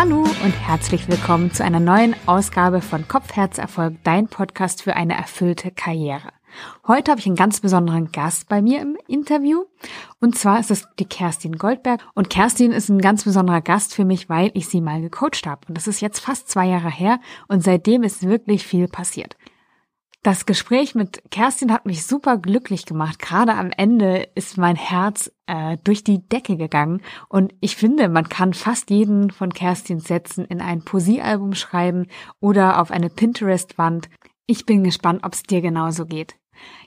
Hallo und herzlich willkommen zu einer neuen Ausgabe von Kopf, Herz, Erfolg, dein Podcast für eine erfüllte Karriere. Heute habe ich einen ganz besonderen Gast bei mir im Interview. Und zwar ist es die Kerstin Goldberg. Und Kerstin ist ein ganz besonderer Gast für mich, weil ich sie mal gecoacht habe. Und das ist jetzt fast zwei Jahre her. Und seitdem ist wirklich viel passiert. Das Gespräch mit Kerstin hat mich super glücklich gemacht. Gerade am Ende ist mein Herz äh, durch die Decke gegangen. Und ich finde, man kann fast jeden von Kerstins Sätzen in ein Poesiealbum schreiben oder auf eine Pinterest-Wand. Ich bin gespannt, ob es dir genauso geht.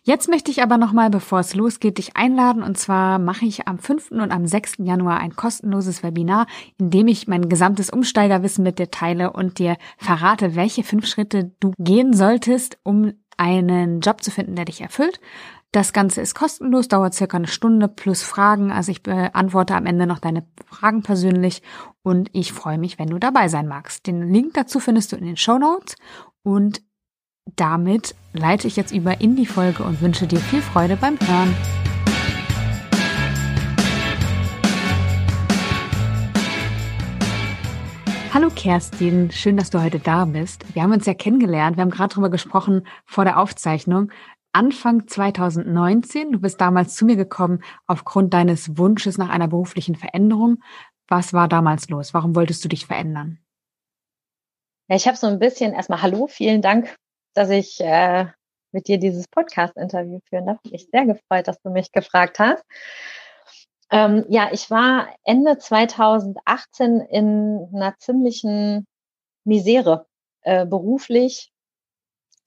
Jetzt möchte ich aber nochmal, bevor es losgeht, dich einladen. Und zwar mache ich am 5. und am 6. Januar ein kostenloses Webinar, in dem ich mein gesamtes Umsteigerwissen mit dir teile und dir verrate, welche fünf Schritte du gehen solltest, um einen Job zu finden, der dich erfüllt. Das Ganze ist kostenlos, dauert circa eine Stunde plus Fragen. Also ich beantworte am Ende noch deine Fragen persönlich und ich freue mich, wenn du dabei sein magst. Den Link dazu findest du in den Show Notes und damit leite ich jetzt über in die Folge und wünsche dir viel Freude beim Hören. Hallo Kerstin, schön, dass du heute da bist. Wir haben uns ja kennengelernt, wir haben gerade darüber gesprochen vor der Aufzeichnung. Anfang 2019, du bist damals zu mir gekommen aufgrund deines Wunsches nach einer beruflichen Veränderung. Was war damals los? Warum wolltest du dich verändern? Ja, ich habe so ein bisschen erstmal Hallo, vielen Dank, dass ich äh, mit dir dieses Podcast-Interview führen darf. Ich sehr gefreut, dass du mich gefragt hast. Ähm, ja, ich war Ende 2018 in einer ziemlichen Misere äh, beruflich,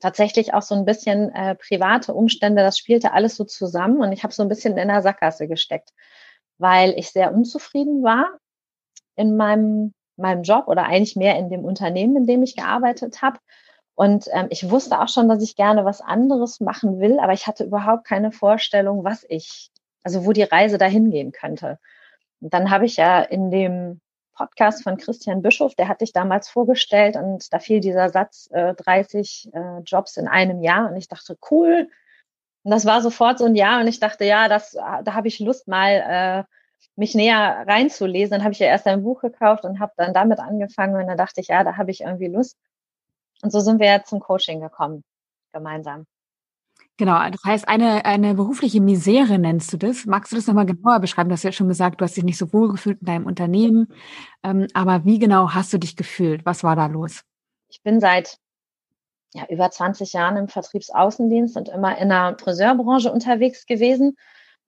tatsächlich auch so ein bisschen äh, private Umstände. Das spielte alles so zusammen und ich habe so ein bisschen in der Sackgasse gesteckt, weil ich sehr unzufrieden war in meinem meinem Job oder eigentlich mehr in dem Unternehmen, in dem ich gearbeitet habe. Und ähm, ich wusste auch schon, dass ich gerne was anderes machen will, aber ich hatte überhaupt keine Vorstellung, was ich also wo die Reise dahin gehen könnte. Und dann habe ich ja in dem Podcast von Christian Bischof, der hatte ich damals vorgestellt und da fiel dieser Satz äh, 30 äh, Jobs in einem Jahr und ich dachte, cool. Und das war sofort so ein Jahr und ich dachte, ja, das, da habe ich Lust mal äh, mich näher reinzulesen. Dann habe ich ja erst ein Buch gekauft und habe dann damit angefangen und dann dachte ich, ja, da habe ich irgendwie Lust. Und so sind wir jetzt zum Coaching gekommen, gemeinsam. Genau, das heißt, eine, eine berufliche Misere nennst du das. Magst du das nochmal genauer beschreiben? Du hast ja schon gesagt, du hast dich nicht so wohl gefühlt in deinem Unternehmen. Ähm, aber wie genau hast du dich gefühlt? Was war da los? Ich bin seit ja, über 20 Jahren im Vertriebsaußendienst und immer in der Friseurbranche unterwegs gewesen.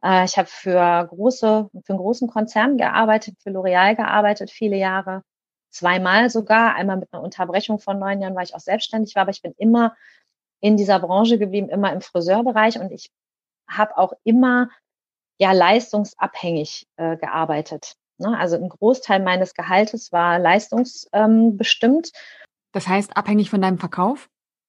Äh, ich habe für große, für einen großen Konzern gearbeitet, für L'Oreal gearbeitet, viele Jahre. Zweimal sogar. Einmal mit einer Unterbrechung von neun Jahren, weil ich auch selbstständig war, aber ich bin immer in dieser Branche geblieben, immer im Friseurbereich und ich habe auch immer ja leistungsabhängig äh, gearbeitet. Ne? Also ein Großteil meines Gehaltes war leistungsbestimmt. Ähm, das heißt abhängig von deinem Verkauf?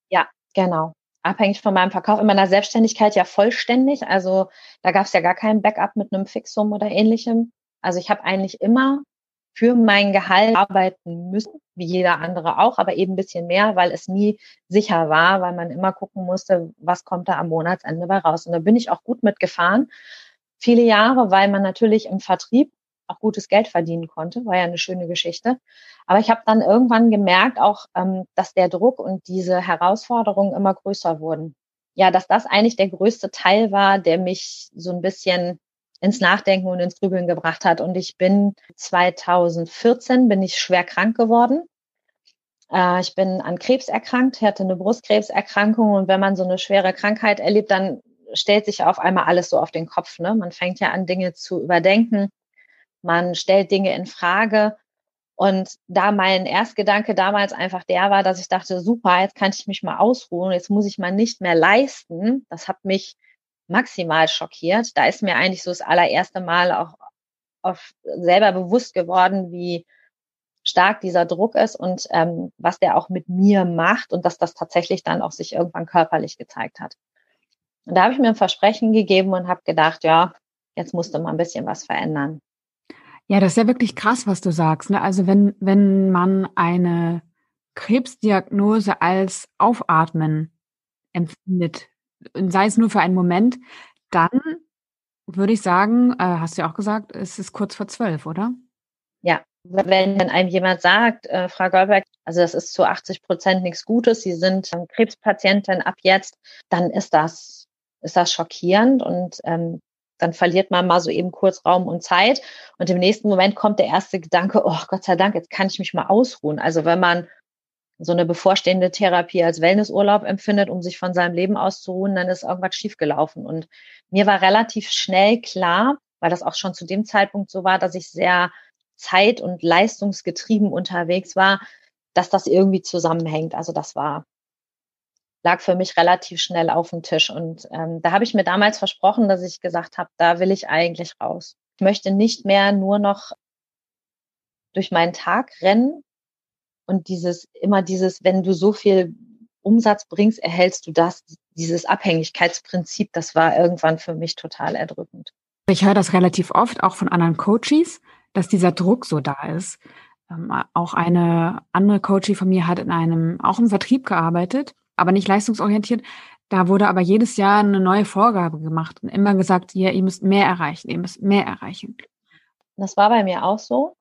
Ja, genau. Abhängig von meinem Verkauf. In meiner Selbstständigkeit ja vollständig. Also da gab es ja gar kein Backup mit einem Fixum oder ähnlichem. Also ich habe eigentlich immer für mein Gehalt arbeiten müssen, wie jeder andere auch, aber eben ein bisschen mehr, weil es nie sicher war, weil man immer gucken musste, was kommt da am Monatsende bei raus. Und da bin ich auch gut mitgefahren. Viele Jahre, weil man natürlich im Vertrieb auch gutes Geld verdienen konnte, war ja eine schöne Geschichte. Aber ich habe dann irgendwann gemerkt, auch, ähm, dass der Druck und diese Herausforderungen immer größer wurden. Ja, dass das eigentlich der größte Teil war, der mich so ein bisschen ins Nachdenken und ins Grübeln gebracht hat. Und ich bin 2014 bin ich schwer krank geworden. Äh, ich bin an Krebs erkrankt, hatte eine Brustkrebserkrankung und wenn man so eine schwere Krankheit erlebt, dann stellt sich auf einmal alles so auf den Kopf. Ne? Man fängt ja an, Dinge zu überdenken. Man stellt Dinge in Frage. Und da mein Erstgedanke damals einfach der war, dass ich dachte, super, jetzt kann ich mich mal ausruhen, jetzt muss ich mal nicht mehr leisten. Das hat mich maximal schockiert. Da ist mir eigentlich so das allererste Mal auch auf selber bewusst geworden, wie stark dieser Druck ist und ähm, was der auch mit mir macht und dass das tatsächlich dann auch sich irgendwann körperlich gezeigt hat. Und da habe ich mir ein Versprechen gegeben und habe gedacht, ja, jetzt musste mal ein bisschen was verändern. Ja, das ist ja wirklich krass, was du sagst. Ne? Also wenn, wenn man eine Krebsdiagnose als Aufatmen empfindet, sei es nur für einen Moment, dann würde ich sagen, äh, hast du ja auch gesagt, es ist kurz vor zwölf, oder? Ja, wenn dann einem jemand sagt, äh, Frau Goldberg, also das ist zu 80 Prozent nichts Gutes, Sie sind ähm, Krebspatientin ab jetzt, dann ist das, ist das schockierend und ähm, dann verliert man mal so eben kurz Raum und Zeit und im nächsten Moment kommt der erste Gedanke, oh Gott sei Dank, jetzt kann ich mich mal ausruhen. Also wenn man so eine bevorstehende Therapie als Wellnessurlaub empfindet, um sich von seinem Leben auszuruhen, dann ist irgendwas schiefgelaufen. Und mir war relativ schnell klar, weil das auch schon zu dem Zeitpunkt so war, dass ich sehr zeit- und leistungsgetrieben unterwegs war, dass das irgendwie zusammenhängt. Also das war lag für mich relativ schnell auf dem Tisch. Und ähm, da habe ich mir damals versprochen, dass ich gesagt habe, da will ich eigentlich raus. Ich möchte nicht mehr nur noch durch meinen Tag rennen und dieses, immer dieses, wenn du so viel Umsatz bringst, erhältst du das, dieses Abhängigkeitsprinzip, das war irgendwann für mich total erdrückend. Ich höre das relativ oft, auch von anderen Coaches, dass dieser Druck so da ist. Ähm, auch eine andere Coachie von mir hat in einem, auch im Vertrieb gearbeitet, aber nicht leistungsorientiert. Da wurde aber jedes Jahr eine neue Vorgabe gemacht und immer gesagt, ja, ihr müsst mehr erreichen, ihr müsst mehr erreichen. Das war bei mir auch so.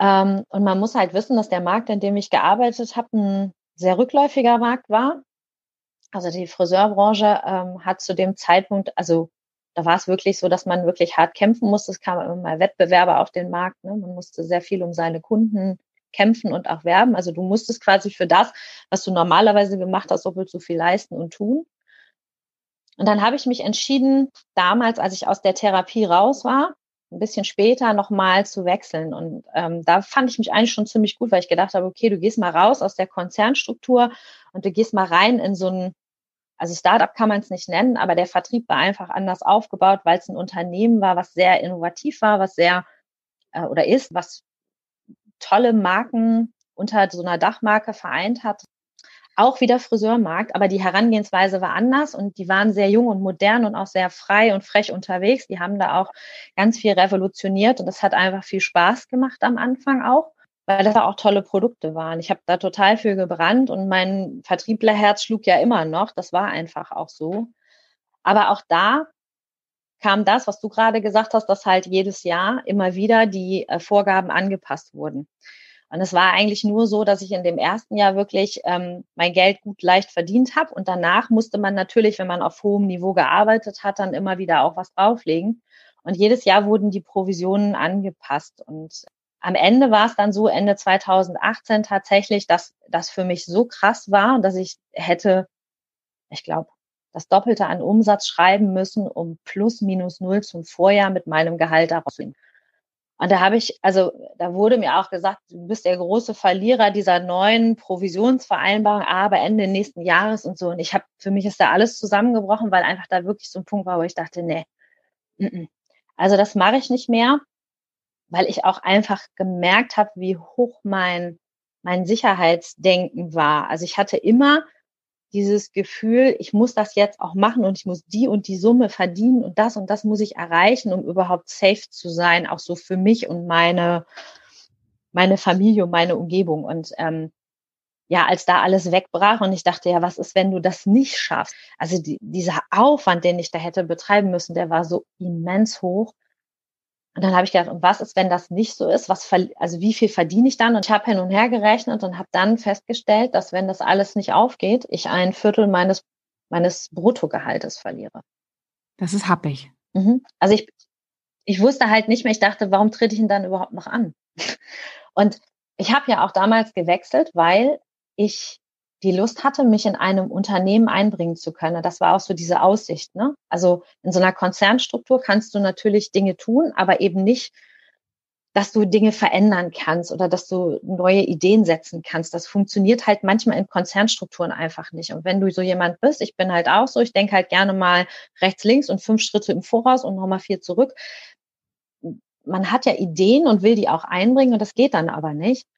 Ähm, und man muss halt wissen, dass der Markt, in dem ich gearbeitet habe, ein sehr rückläufiger Markt war. Also die Friseurbranche ähm, hat zu dem Zeitpunkt, also da war es wirklich so, dass man wirklich hart kämpfen musste. Es kamen immer mal Wettbewerber auf den Markt. Ne? Man musste sehr viel um seine Kunden kämpfen und auch werben. Also du musstest quasi für das, was du normalerweise gemacht hast, doppelt so viel leisten und tun. Und dann habe ich mich entschieden, damals, als ich aus der Therapie raus war, ein bisschen später nochmal zu wechseln. Und ähm, da fand ich mich eigentlich schon ziemlich gut, weil ich gedacht habe, okay, du gehst mal raus aus der Konzernstruktur und du gehst mal rein in so ein, also Startup kann man es nicht nennen, aber der Vertrieb war einfach anders aufgebaut, weil es ein Unternehmen war, was sehr innovativ war, was sehr äh, oder ist, was tolle Marken unter so einer Dachmarke vereint hat auch wieder Friseurmarkt, aber die Herangehensweise war anders und die waren sehr jung und modern und auch sehr frei und frech unterwegs. Die haben da auch ganz viel revolutioniert und das hat einfach viel Spaß gemacht am Anfang auch, weil das auch tolle Produkte waren. Ich habe da total viel gebrannt und mein Vertrieblerherz schlug ja immer noch. Das war einfach auch so. Aber auch da kam das, was du gerade gesagt hast, dass halt jedes Jahr immer wieder die äh, Vorgaben angepasst wurden. Und es war eigentlich nur so, dass ich in dem ersten Jahr wirklich ähm, mein Geld gut leicht verdient habe. Und danach musste man natürlich, wenn man auf hohem Niveau gearbeitet hat, dann immer wieder auch was drauflegen. Und jedes Jahr wurden die Provisionen angepasst. Und am Ende war es dann so, Ende 2018 tatsächlich, dass das für mich so krass war, dass ich hätte, ich glaube, das Doppelte an Umsatz schreiben müssen, um plus minus null zum Vorjahr mit meinem Gehalt daraus zu und da habe ich, also da wurde mir auch gesagt, du bist der große Verlierer dieser neuen Provisionsvereinbarung, aber Ende nächsten Jahres und so. Und ich habe, für mich ist da alles zusammengebrochen, weil einfach da wirklich so ein Punkt war, wo ich dachte, nee, n -n. also das mache ich nicht mehr, weil ich auch einfach gemerkt habe, wie hoch mein mein Sicherheitsdenken war. Also ich hatte immer dieses Gefühl, ich muss das jetzt auch machen und ich muss die und die Summe verdienen und das und das muss ich erreichen, um überhaupt safe zu sein, auch so für mich und meine, meine Familie und meine Umgebung. Und ähm, ja, als da alles wegbrach und ich dachte, ja, was ist, wenn du das nicht schaffst? Also die, dieser Aufwand, den ich da hätte betreiben müssen, der war so immens hoch. Und dann habe ich gedacht, und was ist, wenn das nicht so ist? Was also wie viel verdiene ich dann? Und ich habe hin und her gerechnet und habe dann festgestellt, dass wenn das alles nicht aufgeht, ich ein Viertel meines meines Bruttogehaltes verliere. Das ist happig. Mhm. Also ich ich wusste halt nicht mehr. Ich dachte, warum trete ich ihn dann überhaupt noch an? Und ich habe ja auch damals gewechselt, weil ich die Lust hatte, mich in einem Unternehmen einbringen zu können. Das war auch so diese Aussicht. Ne? Also in so einer Konzernstruktur kannst du natürlich Dinge tun, aber eben nicht, dass du Dinge verändern kannst oder dass du neue Ideen setzen kannst. Das funktioniert halt manchmal in Konzernstrukturen einfach nicht. Und wenn du so jemand bist, ich bin halt auch so, ich denke halt gerne mal rechts, links und fünf Schritte im Voraus und nochmal vier zurück. Man hat ja Ideen und will die auch einbringen und das geht dann aber nicht.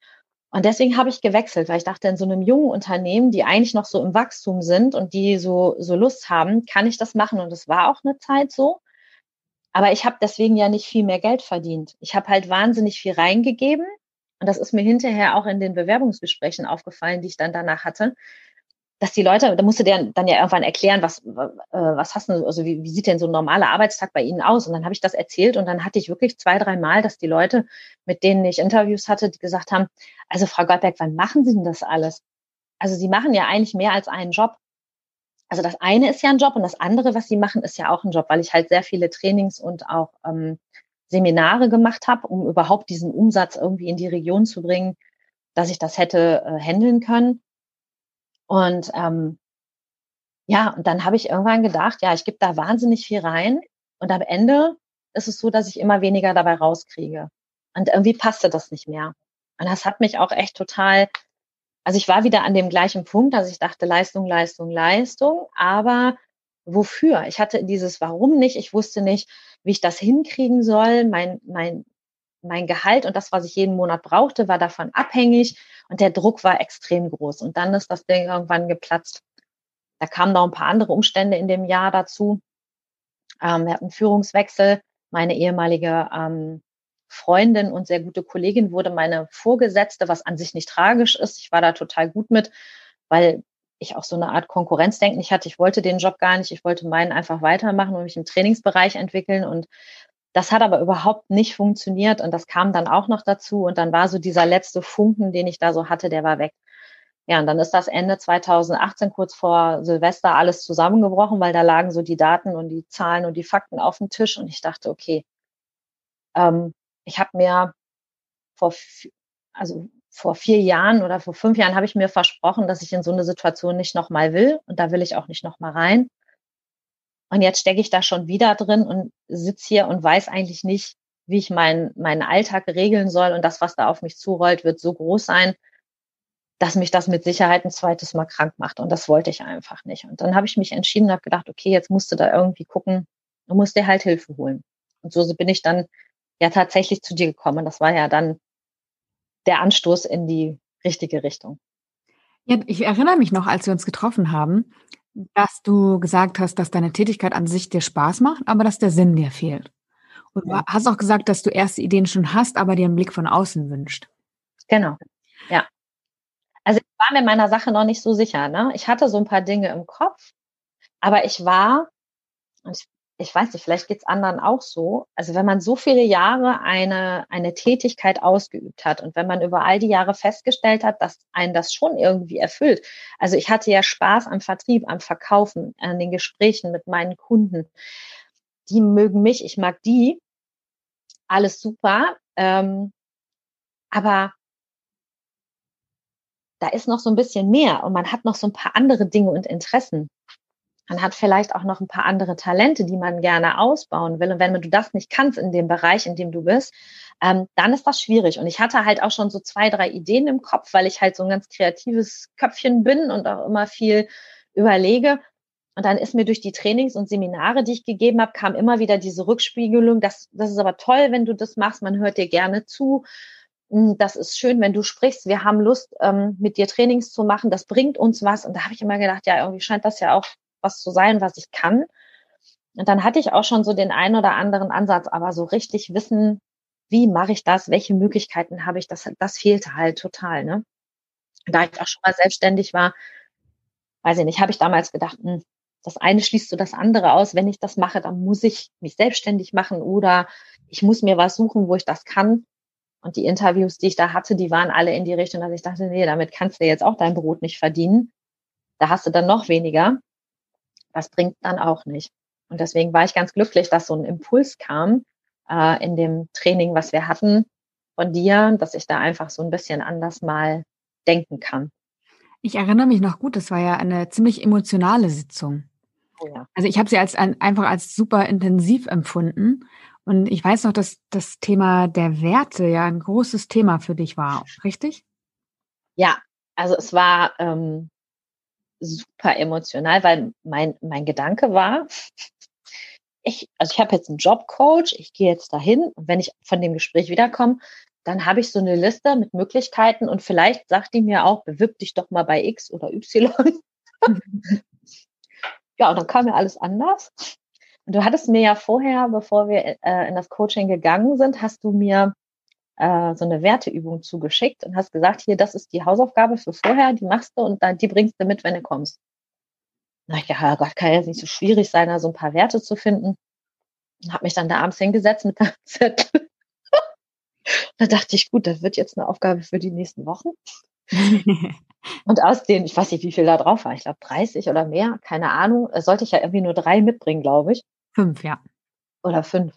Und deswegen habe ich gewechselt, weil ich dachte, in so einem jungen Unternehmen, die eigentlich noch so im Wachstum sind und die so, so Lust haben, kann ich das machen. Und es war auch eine Zeit so. Aber ich habe deswegen ja nicht viel mehr Geld verdient. Ich habe halt wahnsinnig viel reingegeben. Und das ist mir hinterher auch in den Bewerbungsgesprächen aufgefallen, die ich dann danach hatte. Dass die Leute, da musste der dann ja irgendwann erklären, was, äh, was hast du, also wie, wie sieht denn so ein normaler Arbeitstag bei Ihnen aus? Und dann habe ich das erzählt und dann hatte ich wirklich zwei, drei Mal, dass die Leute, mit denen ich Interviews hatte, die gesagt haben, also Frau Goldberg, wann machen Sie denn das alles? Also Sie machen ja eigentlich mehr als einen Job. Also das eine ist ja ein Job und das andere, was Sie machen, ist ja auch ein Job, weil ich halt sehr viele Trainings und auch ähm, Seminare gemacht habe, um überhaupt diesen Umsatz irgendwie in die Region zu bringen, dass ich das hätte äh, handeln können. Und ähm, ja, und dann habe ich irgendwann gedacht, ja, ich gebe da wahnsinnig viel rein und am Ende ist es so, dass ich immer weniger dabei rauskriege. Und irgendwie passte das nicht mehr. Und das hat mich auch echt total, also ich war wieder an dem gleichen Punkt, dass ich dachte, Leistung, Leistung, Leistung, aber wofür? Ich hatte dieses Warum nicht, ich wusste nicht, wie ich das hinkriegen soll. Mein, mein, mein Gehalt und das, was ich jeden Monat brauchte, war davon abhängig und der Druck war extrem groß. Und dann ist das Ding irgendwann geplatzt. Da kamen noch ein paar andere Umstände in dem Jahr dazu. Ähm, wir hatten Führungswechsel. Meine ehemalige ähm, Freundin und sehr gute Kollegin wurde meine Vorgesetzte, was an sich nicht tragisch ist. Ich war da total gut mit, weil ich auch so eine Art Konkurrenzdenken nicht hatte. Ich wollte den Job gar nicht. Ich wollte meinen einfach weitermachen und mich im Trainingsbereich entwickeln. Und das hat aber überhaupt nicht funktioniert und das kam dann auch noch dazu und dann war so dieser letzte Funken, den ich da so hatte, der war weg. Ja, und dann ist das Ende 2018 kurz vor Silvester alles zusammengebrochen, weil da lagen so die Daten und die Zahlen und die Fakten auf dem Tisch und ich dachte, okay, ähm, ich habe mir vor, also vor vier Jahren oder vor fünf Jahren habe ich mir versprochen, dass ich in so eine Situation nicht nochmal will und da will ich auch nicht nochmal rein. Und jetzt stecke ich da schon wieder drin und sitze hier und weiß eigentlich nicht, wie ich meinen meinen Alltag regeln soll. Und das, was da auf mich zurollt, wird so groß sein, dass mich das mit Sicherheit ein zweites Mal krank macht. Und das wollte ich einfach nicht. Und dann habe ich mich entschieden und habe gedacht, okay, jetzt musst du da irgendwie gucken, du musst dir halt Hilfe holen. Und so bin ich dann ja tatsächlich zu dir gekommen. Das war ja dann der Anstoß in die richtige Richtung. Ja, ich erinnere mich noch, als wir uns getroffen haben, dass du gesagt hast, dass deine Tätigkeit an sich dir Spaß macht, aber dass der Sinn dir fehlt. Und du hast auch gesagt, dass du erste Ideen schon hast, aber dir einen Blick von außen wünscht. Genau. Ja. Also ich war mir meiner Sache noch nicht so sicher. Ne? Ich hatte so ein paar Dinge im Kopf, aber ich war, und ich ich weiß nicht, vielleicht geht's anderen auch so. Also wenn man so viele Jahre eine, eine Tätigkeit ausgeübt hat und wenn man über all die Jahre festgestellt hat, dass einen das schon irgendwie erfüllt. Also ich hatte ja Spaß am Vertrieb, am Verkaufen, an den Gesprächen mit meinen Kunden. Die mögen mich, ich mag die. Alles super. Ähm, aber da ist noch so ein bisschen mehr und man hat noch so ein paar andere Dinge und Interessen. Man hat vielleicht auch noch ein paar andere Talente, die man gerne ausbauen will. Und wenn du das nicht kannst in dem Bereich, in dem du bist, ähm, dann ist das schwierig. Und ich hatte halt auch schon so zwei, drei Ideen im Kopf, weil ich halt so ein ganz kreatives Köpfchen bin und auch immer viel überlege. Und dann ist mir durch die Trainings und Seminare, die ich gegeben habe, kam immer wieder diese Rückspiegelung, das, das ist aber toll, wenn du das machst, man hört dir gerne zu. Hm, das ist schön, wenn du sprichst. Wir haben Lust, ähm, mit dir Trainings zu machen. Das bringt uns was. Und da habe ich immer gedacht, ja, irgendwie scheint das ja auch was zu sein, was ich kann. Und dann hatte ich auch schon so den einen oder anderen Ansatz, aber so richtig wissen, wie mache ich das, welche Möglichkeiten habe ich, das, das fehlte halt total. Ne? Da ich auch schon mal selbstständig war, weiß ich nicht, habe ich damals gedacht, hm, das eine schließt so das andere aus. Wenn ich das mache, dann muss ich mich selbstständig machen oder ich muss mir was suchen, wo ich das kann. Und die Interviews, die ich da hatte, die waren alle in die Richtung, dass ich dachte, nee, damit kannst du jetzt auch dein Brot nicht verdienen. Da hast du dann noch weniger das bringt dann auch nicht. Und deswegen war ich ganz glücklich, dass so ein Impuls kam äh, in dem Training, was wir hatten von dir, dass ich da einfach so ein bisschen anders mal denken kann. Ich erinnere mich noch gut, das war ja eine ziemlich emotionale Sitzung. Oh ja. Also ich habe sie als ein, einfach als super intensiv empfunden. Und ich weiß noch, dass das Thema der Werte ja ein großes Thema für dich war, richtig? Ja, also es war ähm, super emotional, weil mein, mein Gedanke war, ich, also ich habe jetzt einen Jobcoach, ich gehe jetzt dahin und wenn ich von dem Gespräch wiederkomme, dann habe ich so eine Liste mit Möglichkeiten und vielleicht sagt die mir auch, bewirb dich doch mal bei X oder Y. ja, und dann kam mir alles anders. Und du hattest mir ja vorher, bevor wir äh, in das Coaching gegangen sind, hast du mir äh, so eine Werteübung zugeschickt und hast gesagt, hier, das ist die Hausaufgabe für vorher, die machst du und dann die bringst du mit, wenn du kommst. Na ja, Gott, kann jetzt nicht so schwierig sein, da so ein paar Werte zu finden. Und habe mich dann da abends hingesetzt mit der Zettel. da dachte ich, gut, das wird jetzt eine Aufgabe für die nächsten Wochen. und aus den, ich weiß nicht, wie viel da drauf war, ich glaube 30 oder mehr, keine Ahnung, sollte ich ja irgendwie nur drei mitbringen, glaube ich. Fünf, ja. Oder fünf.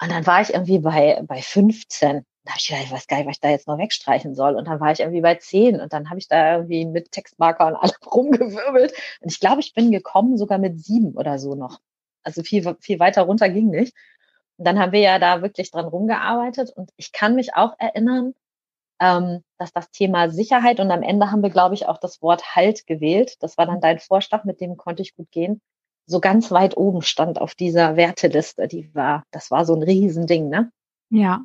Und dann war ich irgendwie bei, bei 15. Da habe ich gedacht, ich weiß gar nicht, was ich da jetzt noch wegstreichen soll. Und dann war ich irgendwie bei 10 und dann habe ich da irgendwie mit Textmarker und allem rumgewirbelt. Und ich glaube, ich bin gekommen sogar mit sieben oder so noch. Also viel, viel weiter runter ging nicht. Und dann haben wir ja da wirklich dran rumgearbeitet. Und ich kann mich auch erinnern, ähm, dass das Thema Sicherheit und am Ende haben wir, glaube ich, auch das Wort Halt gewählt. Das war dann dein Vorschlag, mit dem konnte ich gut gehen so ganz weit oben stand auf dieser Werteliste. Die war, das war so ein Riesending, ne? Ja.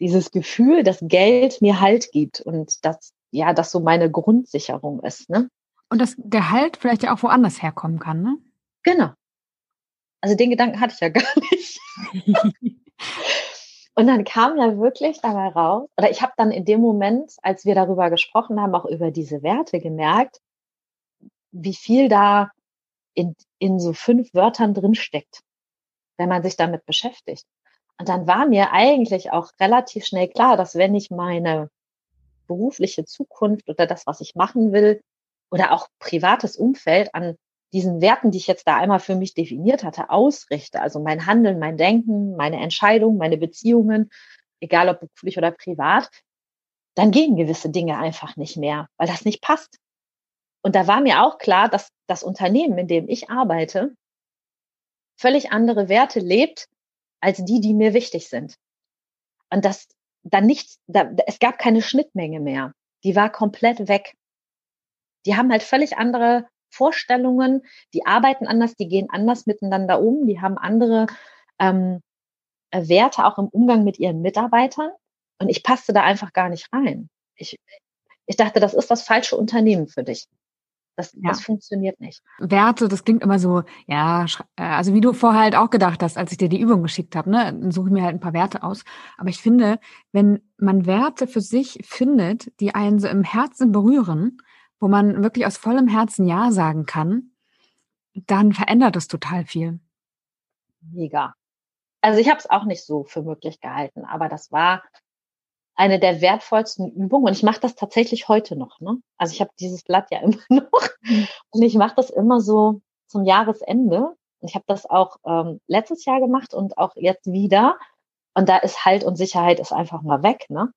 Dieses Gefühl, dass Geld mir Halt gibt und dass, ja, das so meine Grundsicherung ist, ne? Und dass der Halt vielleicht ja auch woanders herkommen kann, ne? Genau. Also den Gedanken hatte ich ja gar nicht. und dann kam ja wirklich dabei raus, oder ich habe dann in dem Moment, als wir darüber gesprochen haben, auch über diese Werte gemerkt, wie viel da in, in so fünf Wörtern drin steckt, wenn man sich damit beschäftigt. Und dann war mir eigentlich auch relativ schnell klar, dass wenn ich meine berufliche Zukunft oder das, was ich machen will, oder auch privates Umfeld an diesen Werten, die ich jetzt da einmal für mich definiert hatte, ausrichte, also mein Handeln, mein Denken, meine Entscheidungen, meine Beziehungen, egal ob beruflich oder privat, dann gehen gewisse Dinge einfach nicht mehr, weil das nicht passt. Und da war mir auch klar, dass das Unternehmen, in dem ich arbeite, völlig andere Werte lebt als die, die mir wichtig sind. Und das dann nichts, da, es gab keine Schnittmenge mehr. Die war komplett weg. Die haben halt völlig andere Vorstellungen, die arbeiten anders, die gehen anders miteinander um, die haben andere ähm, Werte auch im Umgang mit ihren Mitarbeitern. Und ich passte da einfach gar nicht rein. Ich, ich dachte, das ist das falsche Unternehmen für dich. Das, ja. das funktioniert nicht. Werte, das klingt immer so, ja, äh, also wie du vorher halt auch gedacht hast, als ich dir die Übung geschickt habe, ne, dann suche ich mir halt ein paar Werte aus. Aber ich finde, wenn man Werte für sich findet, die einen so im Herzen berühren, wo man wirklich aus vollem Herzen Ja sagen kann, dann verändert es total viel. Mega. Also ich habe es auch nicht so für möglich gehalten, aber das war eine der wertvollsten Übungen. Und ich mache das tatsächlich heute noch. Ne? Also ich habe dieses Blatt ja immer noch. Und ich mache das immer so zum Jahresende. Ich habe das auch ähm, letztes Jahr gemacht und auch jetzt wieder. Und da ist Halt und Sicherheit ist einfach mal weg. Ne?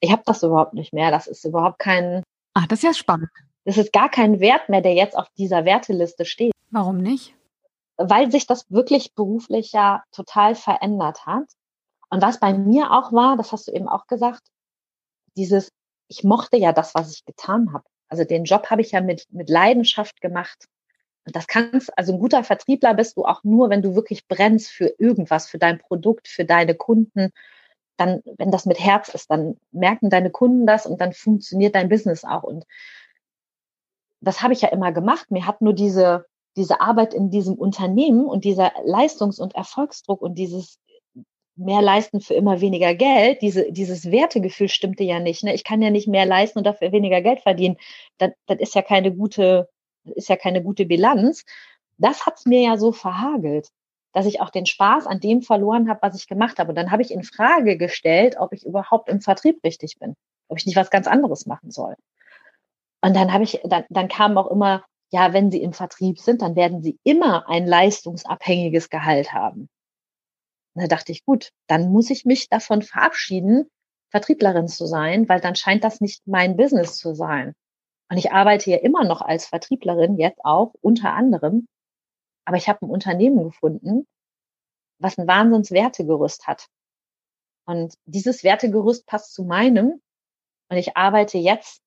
Ich habe das überhaupt nicht mehr. Das ist überhaupt kein. Ach, das ist ja spannend. Das ist gar kein Wert mehr, der jetzt auf dieser Werteliste steht. Warum nicht? Weil sich das wirklich beruflich ja total verändert hat. Und was bei mir auch war, das hast du eben auch gesagt, dieses, ich mochte ja das, was ich getan habe. Also den Job habe ich ja mit, mit Leidenschaft gemacht. Und das kannst, also ein guter Vertriebler bist du auch nur, wenn du wirklich brennst für irgendwas, für dein Produkt, für deine Kunden. Dann, wenn das mit Herz ist, dann merken deine Kunden das und dann funktioniert dein Business auch. Und das habe ich ja immer gemacht. Mir hat nur diese, diese Arbeit in diesem Unternehmen und dieser Leistungs- und Erfolgsdruck und dieses mehr leisten für immer weniger Geld, diese, dieses Wertegefühl stimmte ja nicht. Ne? Ich kann ja nicht mehr leisten und dafür weniger Geld verdienen. Das, das ist ja keine gute, ist ja keine gute Bilanz. Das hat's mir ja so verhagelt, dass ich auch den Spaß an dem verloren habe, was ich gemacht habe. Und dann habe ich in Frage gestellt, ob ich überhaupt im Vertrieb richtig bin, ob ich nicht was ganz anderes machen soll. Und dann habe ich, dann, dann kam auch immer, ja, wenn Sie im Vertrieb sind, dann werden Sie immer ein leistungsabhängiges Gehalt haben. Und da dachte ich, gut, dann muss ich mich davon verabschieden, Vertrieblerin zu sein, weil dann scheint das nicht mein Business zu sein. Und ich arbeite ja immer noch als Vertrieblerin, jetzt auch unter anderem. Aber ich habe ein Unternehmen gefunden, was ein Wahnsinnswertegerüst hat. Und dieses Wertegerüst passt zu meinem. Und ich arbeite jetzt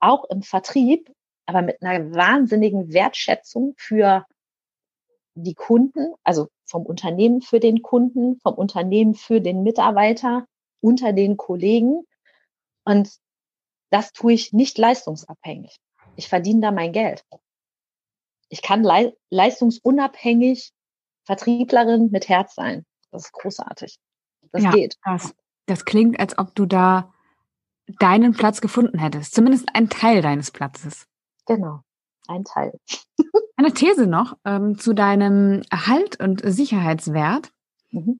auch im Vertrieb, aber mit einer wahnsinnigen Wertschätzung für die Kunden, also vom Unternehmen für den Kunden, vom Unternehmen für den Mitarbeiter, unter den Kollegen. Und das tue ich nicht leistungsabhängig. Ich verdiene da mein Geld. Ich kann le leistungsunabhängig Vertrieblerin mit Herz sein. Das ist großartig. Das ja, geht. Krass. Das klingt, als ob du da deinen Platz gefunden hättest, zumindest ein Teil deines Platzes. Genau, ein Teil. Eine These noch ähm, zu deinem Erhalt und Sicherheitswert. Mhm.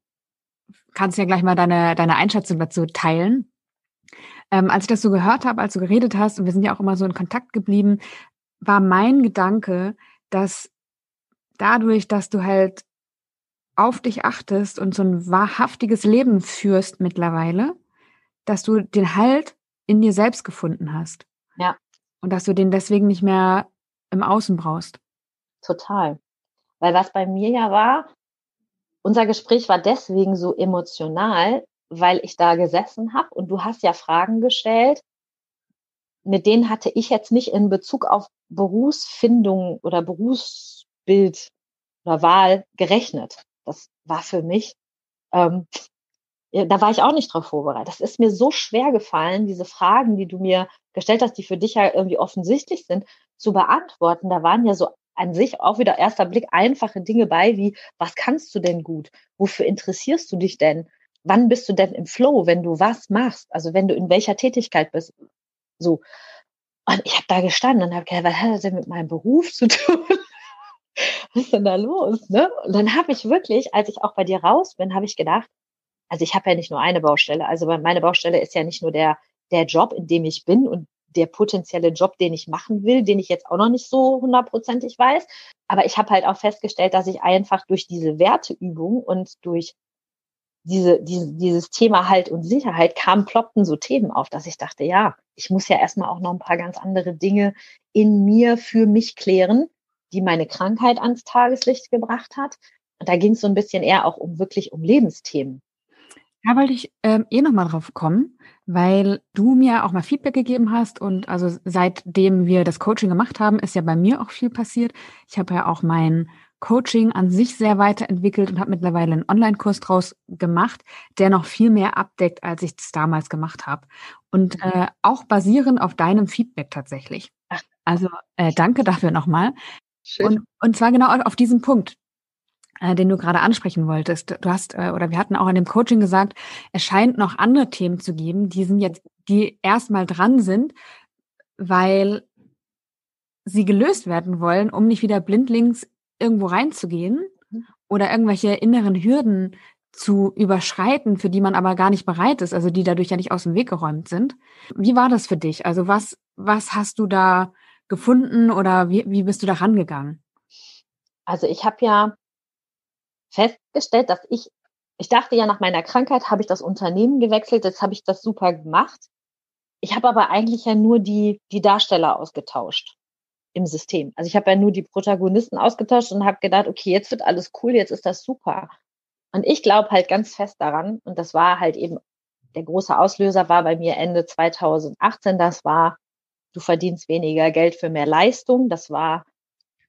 Kannst ja gleich mal deine, deine Einschätzung dazu teilen. Ähm, als ich das so gehört habe, als du geredet hast, und wir sind ja auch immer so in Kontakt geblieben, war mein Gedanke, dass dadurch, dass du halt auf dich achtest und so ein wahrhaftiges Leben führst mittlerweile, dass du den Halt in dir selbst gefunden hast. Ja. Und dass du den deswegen nicht mehr im Außen brauchst. Total. Weil was bei mir ja war, unser Gespräch war deswegen so emotional, weil ich da gesessen habe und du hast ja Fragen gestellt, mit denen hatte ich jetzt nicht in Bezug auf Berufsfindung oder Berufsbild oder Wahl gerechnet. Das war für mich, ähm, da war ich auch nicht drauf vorbereitet. Das ist mir so schwer gefallen, diese Fragen, die du mir gestellt hast, die für dich ja irgendwie offensichtlich sind, zu beantworten. Da waren ja so an sich auch wieder erster Blick einfache Dinge bei, wie, was kannst du denn gut? Wofür interessierst du dich denn? wann bist du denn im Flow, wenn du was machst? Also wenn du in welcher Tätigkeit bist. So. Und ich habe da gestanden und habe gedacht, was hat das denn mit meinem Beruf zu tun? was ist denn da los? Ne? Und dann habe ich wirklich, als ich auch bei dir raus bin, habe ich gedacht, also ich habe ja nicht nur eine Baustelle, also meine Baustelle ist ja nicht nur der, der Job, in dem ich bin und der potenzielle Job, den ich machen will, den ich jetzt auch noch nicht so hundertprozentig weiß. Aber ich habe halt auch festgestellt, dass ich einfach durch diese Werteübung und durch diese, diese, dieses Thema Halt und Sicherheit kam, ploppten so Themen auf, dass ich dachte, ja, ich muss ja erstmal auch noch ein paar ganz andere Dinge in mir für mich klären, die meine Krankheit ans Tageslicht gebracht hat. Und da ging es so ein bisschen eher auch um wirklich um Lebensthemen. Da wollte ich ähm, eh nochmal drauf kommen, weil du mir auch mal Feedback gegeben hast und also seitdem wir das Coaching gemacht haben, ist ja bei mir auch viel passiert. Ich habe ja auch mein Coaching an sich sehr weiterentwickelt und habe mittlerweile einen Online-Kurs draus gemacht, der noch viel mehr abdeckt, als ich es damals gemacht habe. Und mhm. äh, auch basierend auf deinem Feedback tatsächlich. Also äh, danke dafür nochmal. Und, und zwar genau auf diesen Punkt, den du gerade ansprechen wolltest. Du hast, äh, oder wir hatten auch in dem Coaching gesagt, es scheint noch andere Themen zu geben, die sind jetzt, die erstmal dran sind, weil sie gelöst werden wollen, um nicht wieder blindlings irgendwo reinzugehen mhm. oder irgendwelche inneren Hürden zu überschreiten, für die man aber gar nicht bereit ist, also die dadurch ja nicht aus dem Weg geräumt sind. Wie war das für dich? Also was, was hast du da gefunden oder wie, wie bist du da rangegangen? Also ich habe ja festgestellt, dass ich, ich dachte ja nach meiner Krankheit habe ich das Unternehmen gewechselt, jetzt habe ich das super gemacht. Ich habe aber eigentlich ja nur die, die Darsteller ausgetauscht im System. Also ich habe ja nur die Protagonisten ausgetauscht und habe gedacht, okay, jetzt wird alles cool, jetzt ist das super. Und ich glaube halt ganz fest daran, und das war halt eben, der große Auslöser war bei mir Ende 2018, das war, du verdienst weniger Geld für mehr Leistung. Das war,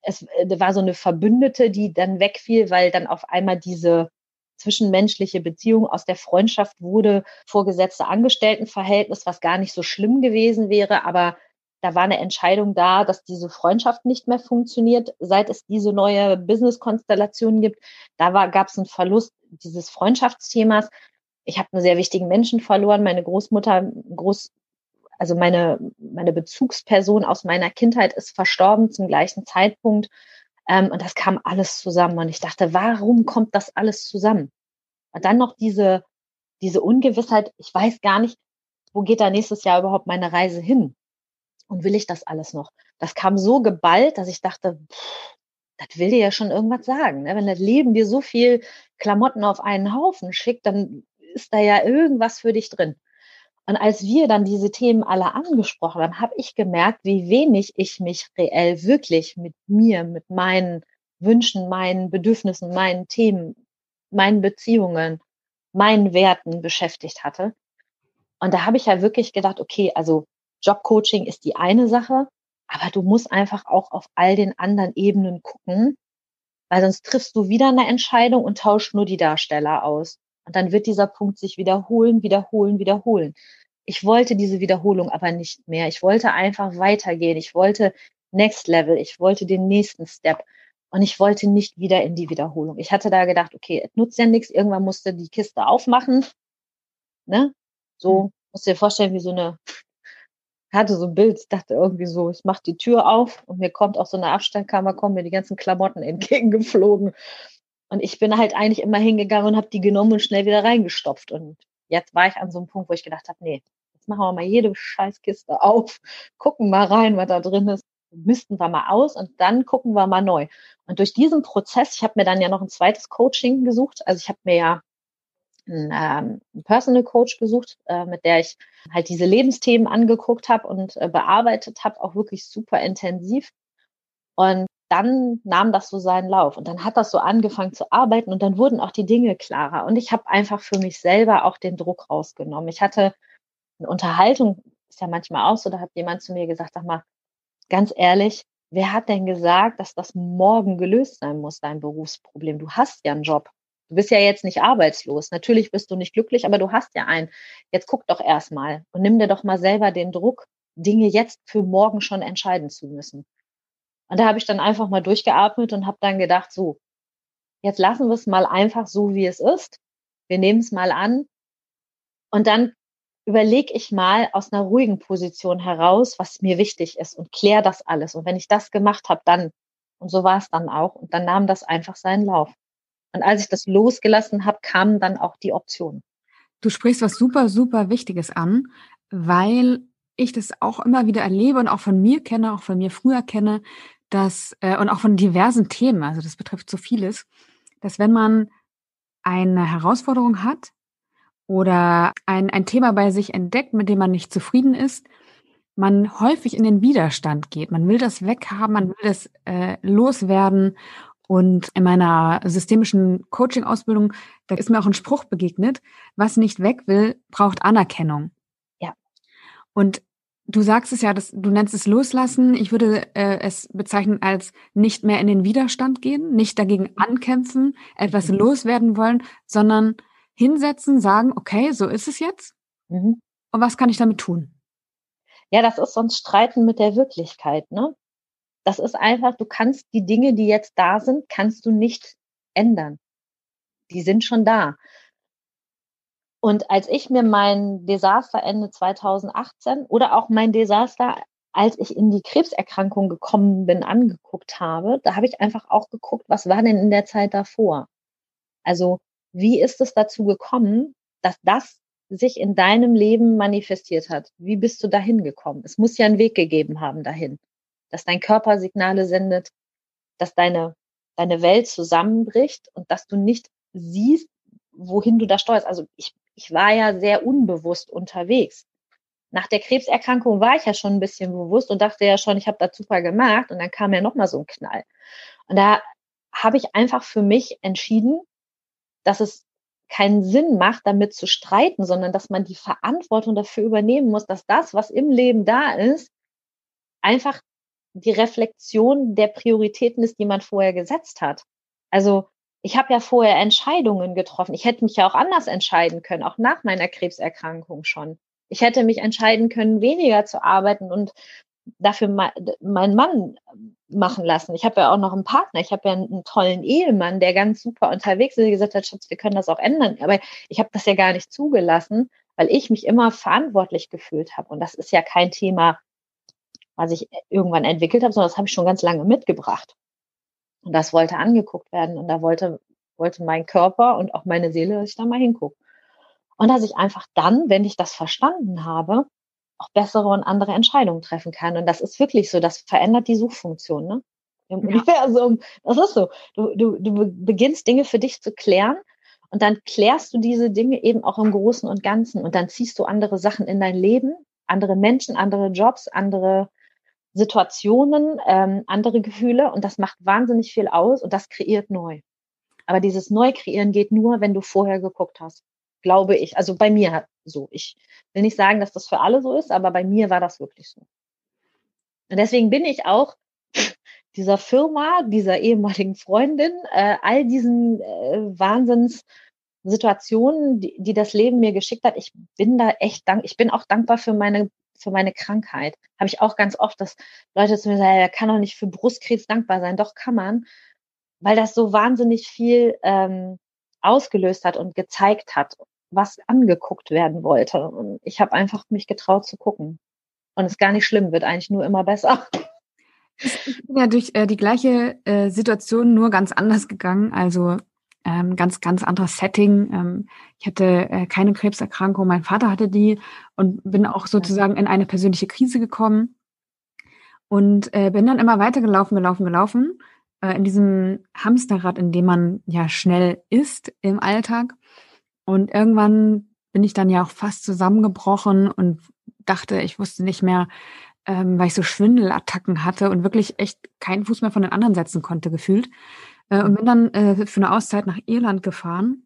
es äh, war so eine Verbündete, die dann wegfiel, weil dann auf einmal diese zwischenmenschliche Beziehung aus der Freundschaft wurde, vorgesetzte Angestelltenverhältnis, was gar nicht so schlimm gewesen wäre, aber da war eine Entscheidung da, dass diese Freundschaft nicht mehr funktioniert, seit es diese neue Business-Konstellation gibt. Da gab es einen Verlust dieses Freundschaftsthemas. Ich habe einen sehr wichtigen Menschen verloren, meine Großmutter, groß, also meine, meine Bezugsperson aus meiner Kindheit ist verstorben zum gleichen Zeitpunkt. Ähm, und das kam alles zusammen. Und ich dachte, warum kommt das alles zusammen? Und dann noch diese, diese Ungewissheit, ich weiß gar nicht, wo geht da nächstes Jahr überhaupt meine Reise hin? und will ich das alles noch? Das kam so geballt, dass ich dachte, pff, das will dir ja schon irgendwas sagen. Ne? Wenn das Leben dir so viel Klamotten auf einen Haufen schickt, dann ist da ja irgendwas für dich drin. Und als wir dann diese Themen alle angesprochen haben, habe ich gemerkt, wie wenig ich mich reell wirklich mit mir, mit meinen Wünschen, meinen Bedürfnissen, meinen Themen, meinen Beziehungen, meinen Werten beschäftigt hatte. Und da habe ich ja wirklich gedacht, okay, also Jobcoaching ist die eine Sache, aber du musst einfach auch auf all den anderen Ebenen gucken, weil sonst triffst du wieder eine Entscheidung und tauschst nur die Darsteller aus. Und dann wird dieser Punkt sich wiederholen, wiederholen, wiederholen. Ich wollte diese Wiederholung aber nicht mehr. Ich wollte einfach weitergehen. Ich wollte Next Level. Ich wollte den nächsten Step. Und ich wollte nicht wieder in die Wiederholung. Ich hatte da gedacht, okay, es nutzt ja nichts. Irgendwann musste die Kiste aufmachen Ne? So, mhm. musst du dir vorstellen, wie so eine, hatte so ein Bild, dachte irgendwie so, ich mach die Tür auf und mir kommt aus so einer Abstellkammer, kommen mir die ganzen Klamotten entgegengeflogen. Und ich bin halt eigentlich immer hingegangen und habe die genommen und schnell wieder reingestopft. Und jetzt war ich an so einem Punkt, wo ich gedacht habe, nee, jetzt machen wir mal jede Scheißkiste auf, gucken mal rein, was da drin ist, missten wir mal aus und dann gucken wir mal neu. Und durch diesen Prozess, ich habe mir dann ja noch ein zweites Coaching gesucht. Also ich habe mir ja einen, ähm, einen Personal Coach gesucht, äh, mit der ich halt diese Lebensthemen angeguckt habe und äh, bearbeitet habe, auch wirklich super intensiv. Und dann nahm das so seinen Lauf und dann hat das so angefangen zu arbeiten und dann wurden auch die Dinge klarer. Und ich habe einfach für mich selber auch den Druck rausgenommen. Ich hatte eine Unterhaltung, ist ja manchmal auch so, da hat jemand zu mir gesagt, sag mal, ganz ehrlich, wer hat denn gesagt, dass das morgen gelöst sein muss, dein Berufsproblem? Du hast ja einen Job. Du bist ja jetzt nicht arbeitslos. Natürlich bist du nicht glücklich, aber du hast ja einen. Jetzt guck doch erstmal und nimm dir doch mal selber den Druck, Dinge jetzt für morgen schon entscheiden zu müssen. Und da habe ich dann einfach mal durchgeatmet und habe dann gedacht, so, jetzt lassen wir es mal einfach so, wie es ist. Wir nehmen es mal an. Und dann überlege ich mal aus einer ruhigen Position heraus, was mir wichtig ist und kläre das alles. Und wenn ich das gemacht habe, dann, und so war es dann auch, und dann nahm das einfach seinen Lauf. Und als ich das losgelassen habe, kamen dann auch die Optionen. Du sprichst was super, super Wichtiges an, weil ich das auch immer wieder erlebe und auch von mir kenne, auch von mir früher kenne, dass, äh, und auch von diversen Themen, also das betrifft so vieles, dass wenn man eine Herausforderung hat, oder ein, ein Thema bei sich entdeckt, mit dem man nicht zufrieden ist, man häufig in den Widerstand geht. Man will das weghaben, man will das äh, loswerden. Und in meiner systemischen Coaching-Ausbildung, da ist mir auch ein Spruch begegnet, was nicht weg will, braucht Anerkennung. Ja. Und du sagst es ja, dass, du nennst es loslassen. Ich würde äh, es bezeichnen als nicht mehr in den Widerstand gehen, nicht dagegen ankämpfen, etwas mhm. loswerden wollen, sondern hinsetzen, sagen, okay, so ist es jetzt. Mhm. Und was kann ich damit tun? Ja, das ist sonst Streiten mit der Wirklichkeit, ne? Das ist einfach, du kannst die Dinge, die jetzt da sind, kannst du nicht ändern. Die sind schon da. Und als ich mir mein Desaster Ende 2018 oder auch mein Desaster, als ich in die Krebserkrankung gekommen bin, angeguckt habe, da habe ich einfach auch geguckt, was war denn in der Zeit davor? Also wie ist es dazu gekommen, dass das sich in deinem Leben manifestiert hat? Wie bist du dahin gekommen? Es muss ja einen Weg gegeben haben dahin, dass dein Körper Signale sendet, dass deine, deine Welt zusammenbricht und dass du nicht siehst, wohin du da steuerst. Also ich, ich war ja sehr unbewusst unterwegs. Nach der Krebserkrankung war ich ja schon ein bisschen bewusst und dachte ja schon, ich habe das super gemacht und dann kam ja nochmal so ein Knall. Und da habe ich einfach für mich entschieden, dass es keinen Sinn macht, damit zu streiten, sondern dass man die Verantwortung dafür übernehmen muss, dass das, was im Leben da ist, einfach die Reflexion der Prioritäten ist, die man vorher gesetzt hat. Also ich habe ja vorher Entscheidungen getroffen. Ich hätte mich ja auch anders entscheiden können, auch nach meiner Krebserkrankung schon. Ich hätte mich entscheiden können, weniger zu arbeiten und dafür meinen Mann machen lassen. Ich habe ja auch noch einen Partner, ich habe ja einen, tollen Ehemann, der ganz super unterwegs ist, der gesagt hat, Schatz, wir können das auch ändern. Aber ich habe das ja gar nicht zugelassen, weil ich mich immer verantwortlich gefühlt habe. Und das ist ja kein Thema, was ich irgendwann entwickelt habe, sondern das habe ich schon ganz lange mitgebracht. Und das wollte angeguckt werden. Und da wollte, wollte mein Körper und auch meine Seele, dass ich da mal hingucke. Und dass ich einfach dann, wenn ich das verstanden habe, auch bessere und andere Entscheidungen treffen kann. Und das ist wirklich so, das verändert die Suchfunktion, ne? Im ja. Universum. Das ist so. Du, du, du beginnst Dinge für dich zu klären und dann klärst du diese Dinge eben auch im Großen und Ganzen und dann ziehst du andere Sachen in dein Leben, andere Menschen, andere Jobs, andere Situationen, ähm, andere Gefühle und das macht wahnsinnig viel aus und das kreiert neu. Aber dieses Neukreieren geht nur, wenn du vorher geguckt hast glaube ich. Also bei mir so. Ich will nicht sagen, dass das für alle so ist, aber bei mir war das wirklich so. Und deswegen bin ich auch dieser Firma, dieser ehemaligen Freundin, äh, all diesen äh, Wahnsinnssituationen, die, die das Leben mir geschickt hat, ich bin da echt dank, ich bin auch dankbar für meine für meine Krankheit. Habe ich auch ganz oft, dass Leute zu mir sagen, er kann doch nicht für Brustkrebs dankbar sein. Doch kann man, weil das so wahnsinnig viel ähm, ausgelöst hat und gezeigt hat was angeguckt werden wollte. Und ich habe einfach mich getraut zu gucken. Und es ist gar nicht schlimm, wird eigentlich nur immer besser. Ich bin ja durch äh, die gleiche äh, Situation nur ganz anders gegangen. Also ähm, ganz, ganz anderes Setting. Ähm, ich hatte äh, keine Krebserkrankung, mein Vater hatte die und bin auch sozusagen in eine persönliche Krise gekommen. Und äh, bin dann immer weiter gelaufen, gelaufen, gelaufen. Äh, in diesem Hamsterrad, in dem man ja schnell ist im Alltag. Und irgendwann bin ich dann ja auch fast zusammengebrochen und dachte, ich wusste nicht mehr, ähm, weil ich so Schwindelattacken hatte und wirklich echt keinen Fuß mehr von den anderen setzen konnte, gefühlt. Äh, und bin dann äh, für eine Auszeit nach Irland gefahren.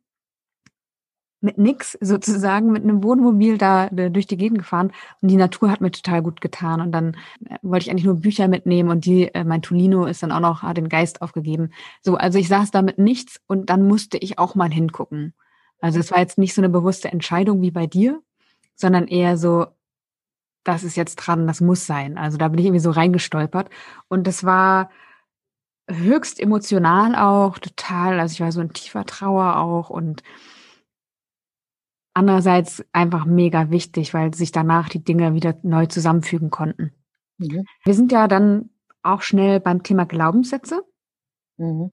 Mit nix sozusagen, mit einem Wohnmobil da äh, durch die Gegend gefahren. Und die Natur hat mir total gut getan. Und dann äh, wollte ich eigentlich nur Bücher mitnehmen und die, mein Tolino ist dann auch noch, hat den Geist aufgegeben. So, also ich saß da mit nichts und dann musste ich auch mal hingucken. Also es war jetzt nicht so eine bewusste Entscheidung wie bei dir, sondern eher so, das ist jetzt dran, das muss sein. Also da bin ich irgendwie so reingestolpert. Und das war höchst emotional auch, total. Also ich war so in tiefer Trauer auch und andererseits einfach mega wichtig, weil sich danach die Dinge wieder neu zusammenfügen konnten. Mhm. Wir sind ja dann auch schnell beim Thema Glaubenssätze. Mhm.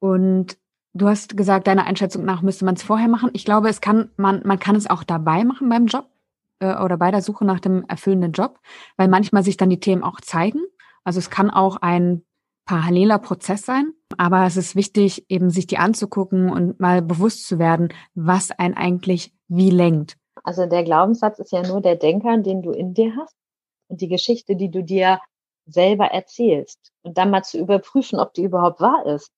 Und du hast gesagt, deiner Einschätzung nach müsste man es vorher machen. Ich glaube, es kann man man kann es auch dabei machen beim Job äh, oder bei der Suche nach dem erfüllenden Job, weil manchmal sich dann die Themen auch zeigen. Also es kann auch ein paralleler Prozess sein, aber es ist wichtig, eben sich die anzugucken und mal bewusst zu werden, was ein eigentlich wie lenkt. Also der Glaubenssatz ist ja nur der Denker, den du in dir hast und die Geschichte, die du dir selber erzählst und dann mal zu überprüfen, ob die überhaupt wahr ist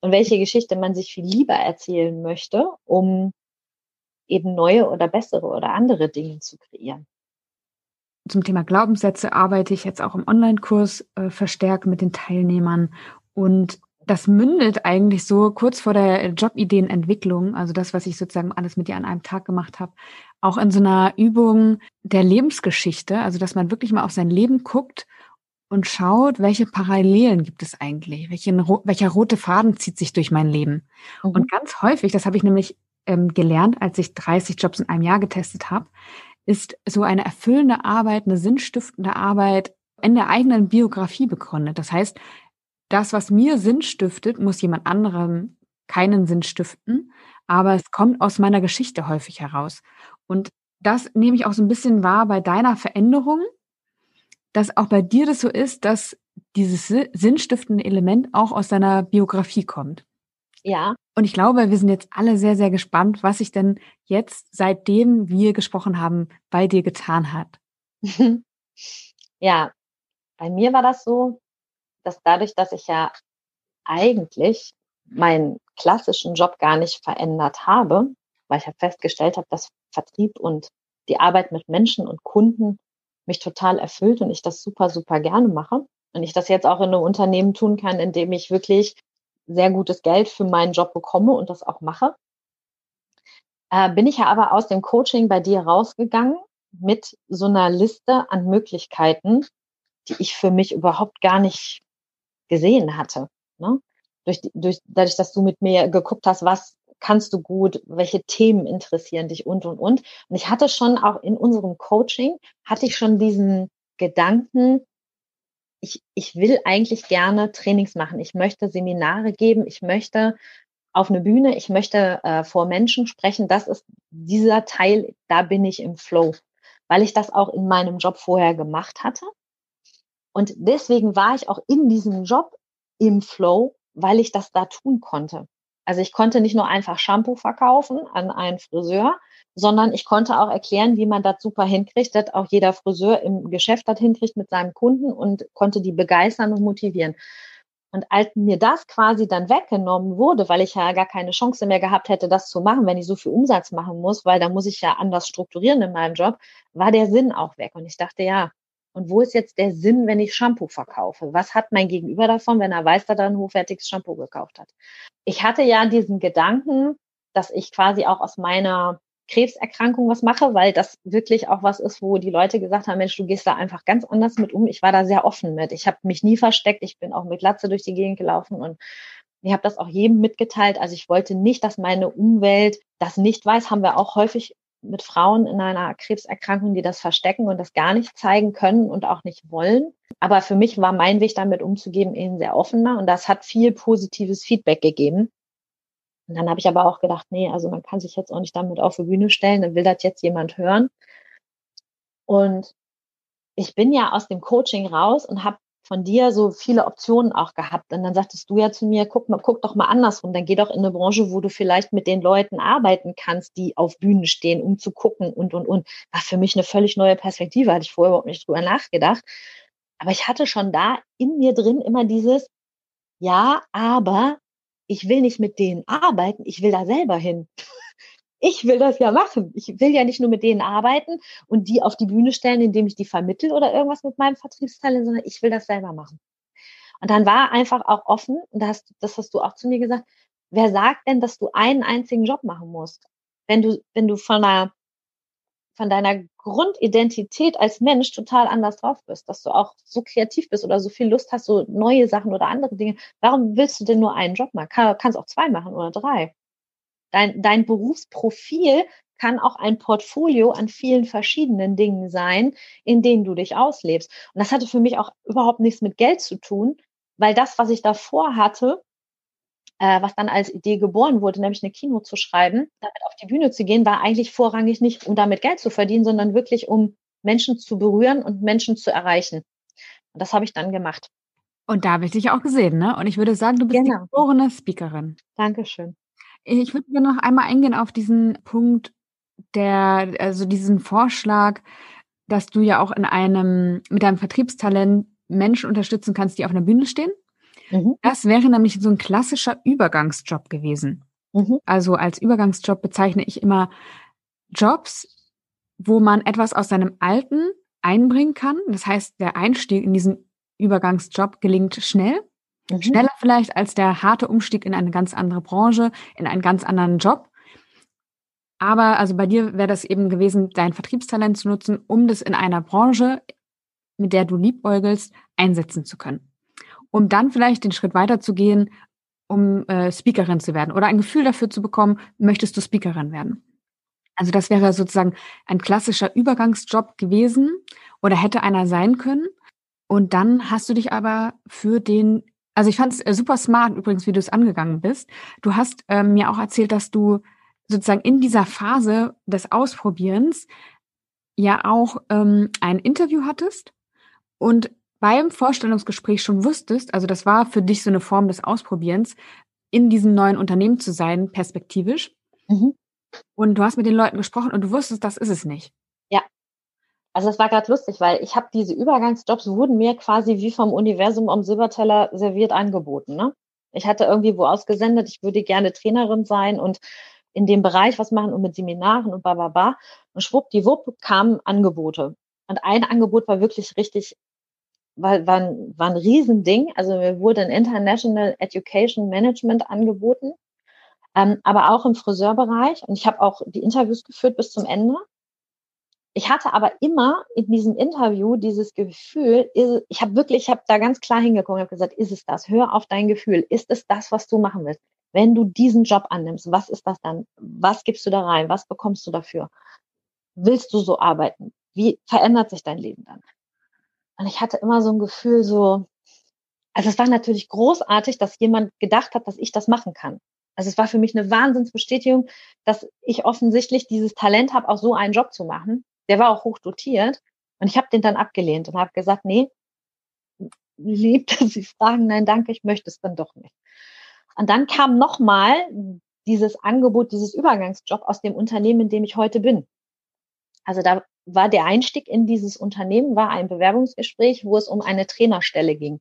und welche Geschichte man sich viel lieber erzählen möchte, um eben neue oder bessere oder andere Dinge zu kreieren. Zum Thema Glaubenssätze arbeite ich jetzt auch im Online-Kurs äh, verstärkt mit den Teilnehmern und das mündet eigentlich so kurz vor der Jobideenentwicklung, also das, was ich sozusagen alles mit dir an einem Tag gemacht habe, auch in so einer Übung der Lebensgeschichte, also dass man wirklich mal auf sein Leben guckt und schaut, welche Parallelen gibt es eigentlich, welchen, welcher rote Faden zieht sich durch mein Leben. Mhm. Und ganz häufig, das habe ich nämlich ähm, gelernt, als ich 30 Jobs in einem Jahr getestet habe, ist so eine erfüllende Arbeit, eine sinnstiftende Arbeit in der eigenen Biografie begründet. Das heißt, das, was mir Sinn stiftet, muss jemand anderem keinen Sinn stiften, aber es kommt aus meiner Geschichte häufig heraus. Und das nehme ich auch so ein bisschen wahr bei deiner Veränderung, dass auch bei dir das so ist, dass dieses sinnstiftende Element auch aus deiner Biografie kommt. Ja. Und ich glaube, wir sind jetzt alle sehr, sehr gespannt, was sich denn jetzt, seitdem wir gesprochen haben, bei dir getan hat. ja, bei mir war das so, dass dadurch, dass ich ja eigentlich meinen klassischen Job gar nicht verändert habe, weil ich ja festgestellt habe, dass Vertrieb und die Arbeit mit Menschen und Kunden mich total erfüllt und ich das super, super gerne mache. Und ich das jetzt auch in einem Unternehmen tun kann, in dem ich wirklich sehr gutes Geld für meinen Job bekomme und das auch mache. Äh, bin ich ja aber aus dem Coaching bei dir rausgegangen mit so einer Liste an Möglichkeiten, die ich für mich überhaupt gar nicht gesehen hatte. Ne? Durch, durch, dadurch, dass du mit mir geguckt hast, was kannst du gut, welche Themen interessieren dich und, und, und. Und ich hatte schon auch in unserem Coaching, hatte ich schon diesen Gedanken, ich, ich will eigentlich gerne Trainings machen. Ich möchte Seminare geben. Ich möchte auf eine Bühne. Ich möchte äh, vor Menschen sprechen. Das ist dieser Teil, da bin ich im Flow, weil ich das auch in meinem Job vorher gemacht hatte. Und deswegen war ich auch in diesem Job im Flow, weil ich das da tun konnte. Also ich konnte nicht nur einfach Shampoo verkaufen an einen Friseur, sondern ich konnte auch erklären, wie man das super hinkriegt, dass auch jeder Friseur im Geschäft das hinkriegt mit seinem Kunden und konnte die begeistern und motivieren. Und als mir das quasi dann weggenommen wurde, weil ich ja gar keine Chance mehr gehabt hätte, das zu machen, wenn ich so viel Umsatz machen muss, weil da muss ich ja anders strukturieren in meinem Job, war der Sinn auch weg. Und ich dachte, ja, und wo ist jetzt der Sinn, wenn ich Shampoo verkaufe? Was hat mein Gegenüber davon, wenn er weiß, dass er ein hochwertiges Shampoo gekauft hat? Ich hatte ja diesen Gedanken, dass ich quasi auch aus meiner Krebserkrankung was mache, weil das wirklich auch was ist, wo die Leute gesagt haben, Mensch, du gehst da einfach ganz anders mit um. Ich war da sehr offen mit. Ich habe mich nie versteckt. Ich bin auch mit Latze durch die Gegend gelaufen und Ich habe das auch jedem mitgeteilt. Also ich wollte nicht, dass meine Umwelt das nicht weiß. Haben wir auch häufig mit Frauen in einer Krebserkrankung, die das verstecken und das gar nicht zeigen können und auch nicht wollen. Aber für mich war mein Weg damit umzugehen eben sehr offener und das hat viel positives Feedback gegeben. Und dann habe ich aber auch gedacht, nee, also man kann sich jetzt auch nicht damit auf die Bühne stellen, dann will das jetzt jemand hören. Und ich bin ja aus dem Coaching raus und habe von dir so viele Optionen auch gehabt. Und dann sagtest du ja zu mir, guck mal, guck doch mal andersrum. Dann geh doch in eine Branche, wo du vielleicht mit den Leuten arbeiten kannst, die auf Bühnen stehen, um zu gucken und, und, und. War für mich eine völlig neue Perspektive. Hatte ich vorher überhaupt nicht drüber nachgedacht. Aber ich hatte schon da in mir drin immer dieses, ja, aber ich will nicht mit denen arbeiten, ich will da selber hin ich will das ja machen. Ich will ja nicht nur mit denen arbeiten und die auf die Bühne stellen, indem ich die vermittel oder irgendwas mit meinem Vertriebstalent, sondern ich will das selber machen. Und dann war einfach auch offen, und das, das hast du auch zu mir gesagt, wer sagt denn, dass du einen einzigen Job machen musst? Wenn du, wenn du von einer, von deiner Grundidentität als Mensch total anders drauf bist, dass du auch so kreativ bist oder so viel Lust hast, so neue Sachen oder andere Dinge. Warum willst du denn nur einen Job machen? Kann, kannst auch zwei machen oder drei. Dein, dein Berufsprofil kann auch ein Portfolio an vielen verschiedenen Dingen sein, in denen du dich auslebst. Und das hatte für mich auch überhaupt nichts mit Geld zu tun, weil das, was ich davor hatte, äh, was dann als Idee geboren wurde, nämlich eine Kino zu schreiben, damit auf die Bühne zu gehen, war eigentlich vorrangig nicht, um damit Geld zu verdienen, sondern wirklich, um Menschen zu berühren und Menschen zu erreichen. Und das habe ich dann gemacht. Und da habe ich dich auch gesehen, ne? Und ich würde sagen, du bist genau. die geborene Speakerin. Dankeschön. Ich würde gerne noch einmal eingehen auf diesen Punkt, der, also diesen Vorschlag, dass du ja auch in einem, mit deinem Vertriebstalent Menschen unterstützen kannst, die auf einer Bühne stehen. Mhm. Das wäre nämlich so ein klassischer Übergangsjob gewesen. Mhm. Also als Übergangsjob bezeichne ich immer Jobs, wo man etwas aus seinem Alten einbringen kann. Das heißt, der Einstieg in diesen Übergangsjob gelingt schnell Mhm. Schneller vielleicht als der harte Umstieg in eine ganz andere Branche, in einen ganz anderen Job. Aber also bei dir wäre das eben gewesen, dein Vertriebstalent zu nutzen, um das in einer Branche, mit der du liebäugelst, einsetzen zu können. Um dann vielleicht den Schritt weiter zu gehen, um äh, Speakerin zu werden oder ein Gefühl dafür zu bekommen, möchtest du Speakerin werden. Also das wäre sozusagen ein klassischer Übergangsjob gewesen oder hätte einer sein können. Und dann hast du dich aber für den also ich fand es äh, super smart übrigens, wie du es angegangen bist. Du hast ähm, mir auch erzählt, dass du sozusagen in dieser Phase des Ausprobierens ja auch ähm, ein Interview hattest und beim Vorstellungsgespräch schon wusstest, also das war für dich so eine Form des Ausprobierens, in diesem neuen Unternehmen zu sein, perspektivisch. Mhm. Und du hast mit den Leuten gesprochen und du wusstest, das ist es nicht. Also es war gerade lustig, weil ich habe diese Übergangsjobs wurden mir quasi wie vom Universum am Silberteller serviert angeboten. Ne? Ich hatte irgendwie wo ausgesendet, ich würde gerne Trainerin sein und in dem Bereich was machen und mit Seminaren und bababa. Und schwuppdiwupp kamen Angebote. Und ein Angebot war wirklich richtig, war, war, ein, war ein Riesending. Also mir wurde ein International Education Management angeboten, ähm, aber auch im Friseurbereich. Und ich habe auch die Interviews geführt bis zum Ende. Ich hatte aber immer in diesem Interview dieses Gefühl, ich habe wirklich, ich habe da ganz klar hingeguckt und habe gesagt, ist es das? Hör auf dein Gefühl. Ist es das, was du machen willst? Wenn du diesen Job annimmst, was ist das dann? Was gibst du da rein? Was bekommst du dafür? Willst du so arbeiten? Wie verändert sich dein Leben dann? Und ich hatte immer so ein Gefühl, so, also es war natürlich großartig, dass jemand gedacht hat, dass ich das machen kann. Also es war für mich eine Wahnsinnsbestätigung, dass ich offensichtlich dieses Talent habe, auch so einen Job zu machen der war auch hoch dotiert. Und ich habe den dann abgelehnt und habe gesagt, nee, lieb, dass Sie fragen, nein, danke, ich möchte es dann doch nicht. Und dann kam nochmal dieses Angebot, dieses Übergangsjob aus dem Unternehmen, in dem ich heute bin. Also da war der Einstieg in dieses Unternehmen, war ein Bewerbungsgespräch, wo es um eine Trainerstelle ging,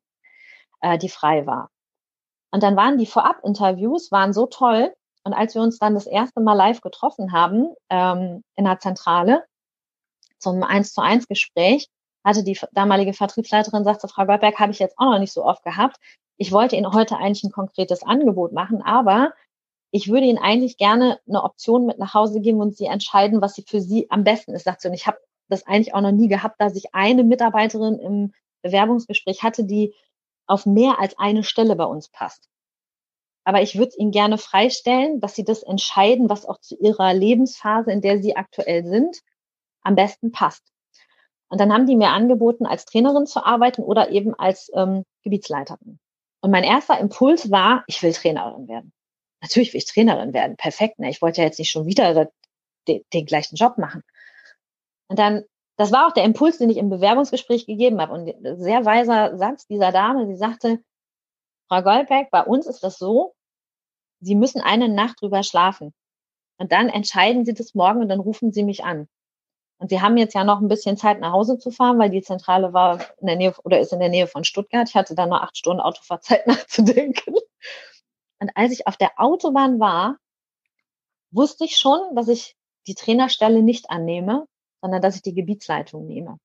äh, die frei war. Und dann waren die Vorab-Interviews, waren so toll. Und als wir uns dann das erste Mal live getroffen haben ähm, in der Zentrale, zum eins zu eins Gespräch hatte die damalige Vertriebsleiterin, sagte, Frau Goldberg, habe ich jetzt auch noch nicht so oft gehabt. Ich wollte Ihnen heute eigentlich ein konkretes Angebot machen, aber ich würde Ihnen eigentlich gerne eine Option mit nach Hause geben und Sie entscheiden, was Sie für Sie am besten ist. Sagt sie. Und ich habe das eigentlich auch noch nie gehabt, dass ich eine Mitarbeiterin im Bewerbungsgespräch hatte, die auf mehr als eine Stelle bei uns passt. aber ich würde ihnen gerne freistellen, dass sie das entscheiden, was auch zu ihrer Lebensphase, in der sie aktuell sind, am besten passt. Und dann haben die mir angeboten, als Trainerin zu arbeiten oder eben als ähm, Gebietsleiterin. Und mein erster Impuls war, ich will Trainerin werden. Natürlich will ich Trainerin werden. Perfekt. Ne? Ich wollte ja jetzt nicht schon wieder den, den gleichen Job machen. Und dann, das war auch der Impuls, den ich im Bewerbungsgespräch gegeben habe. Und sehr weiser Satz dieser Dame, sie sagte, Frau Goldberg, bei uns ist das so, Sie müssen eine Nacht drüber schlafen. Und dann entscheiden Sie das morgen und dann rufen Sie mich an. Und Sie haben jetzt ja noch ein bisschen Zeit nach Hause zu fahren, weil die Zentrale war in der Nähe oder ist in der Nähe von Stuttgart. Ich hatte da nur acht Stunden Autofahrzeit nachzudenken. Und als ich auf der Autobahn war, wusste ich schon, dass ich die Trainerstelle nicht annehme, sondern dass ich die Gebietsleitung nehme.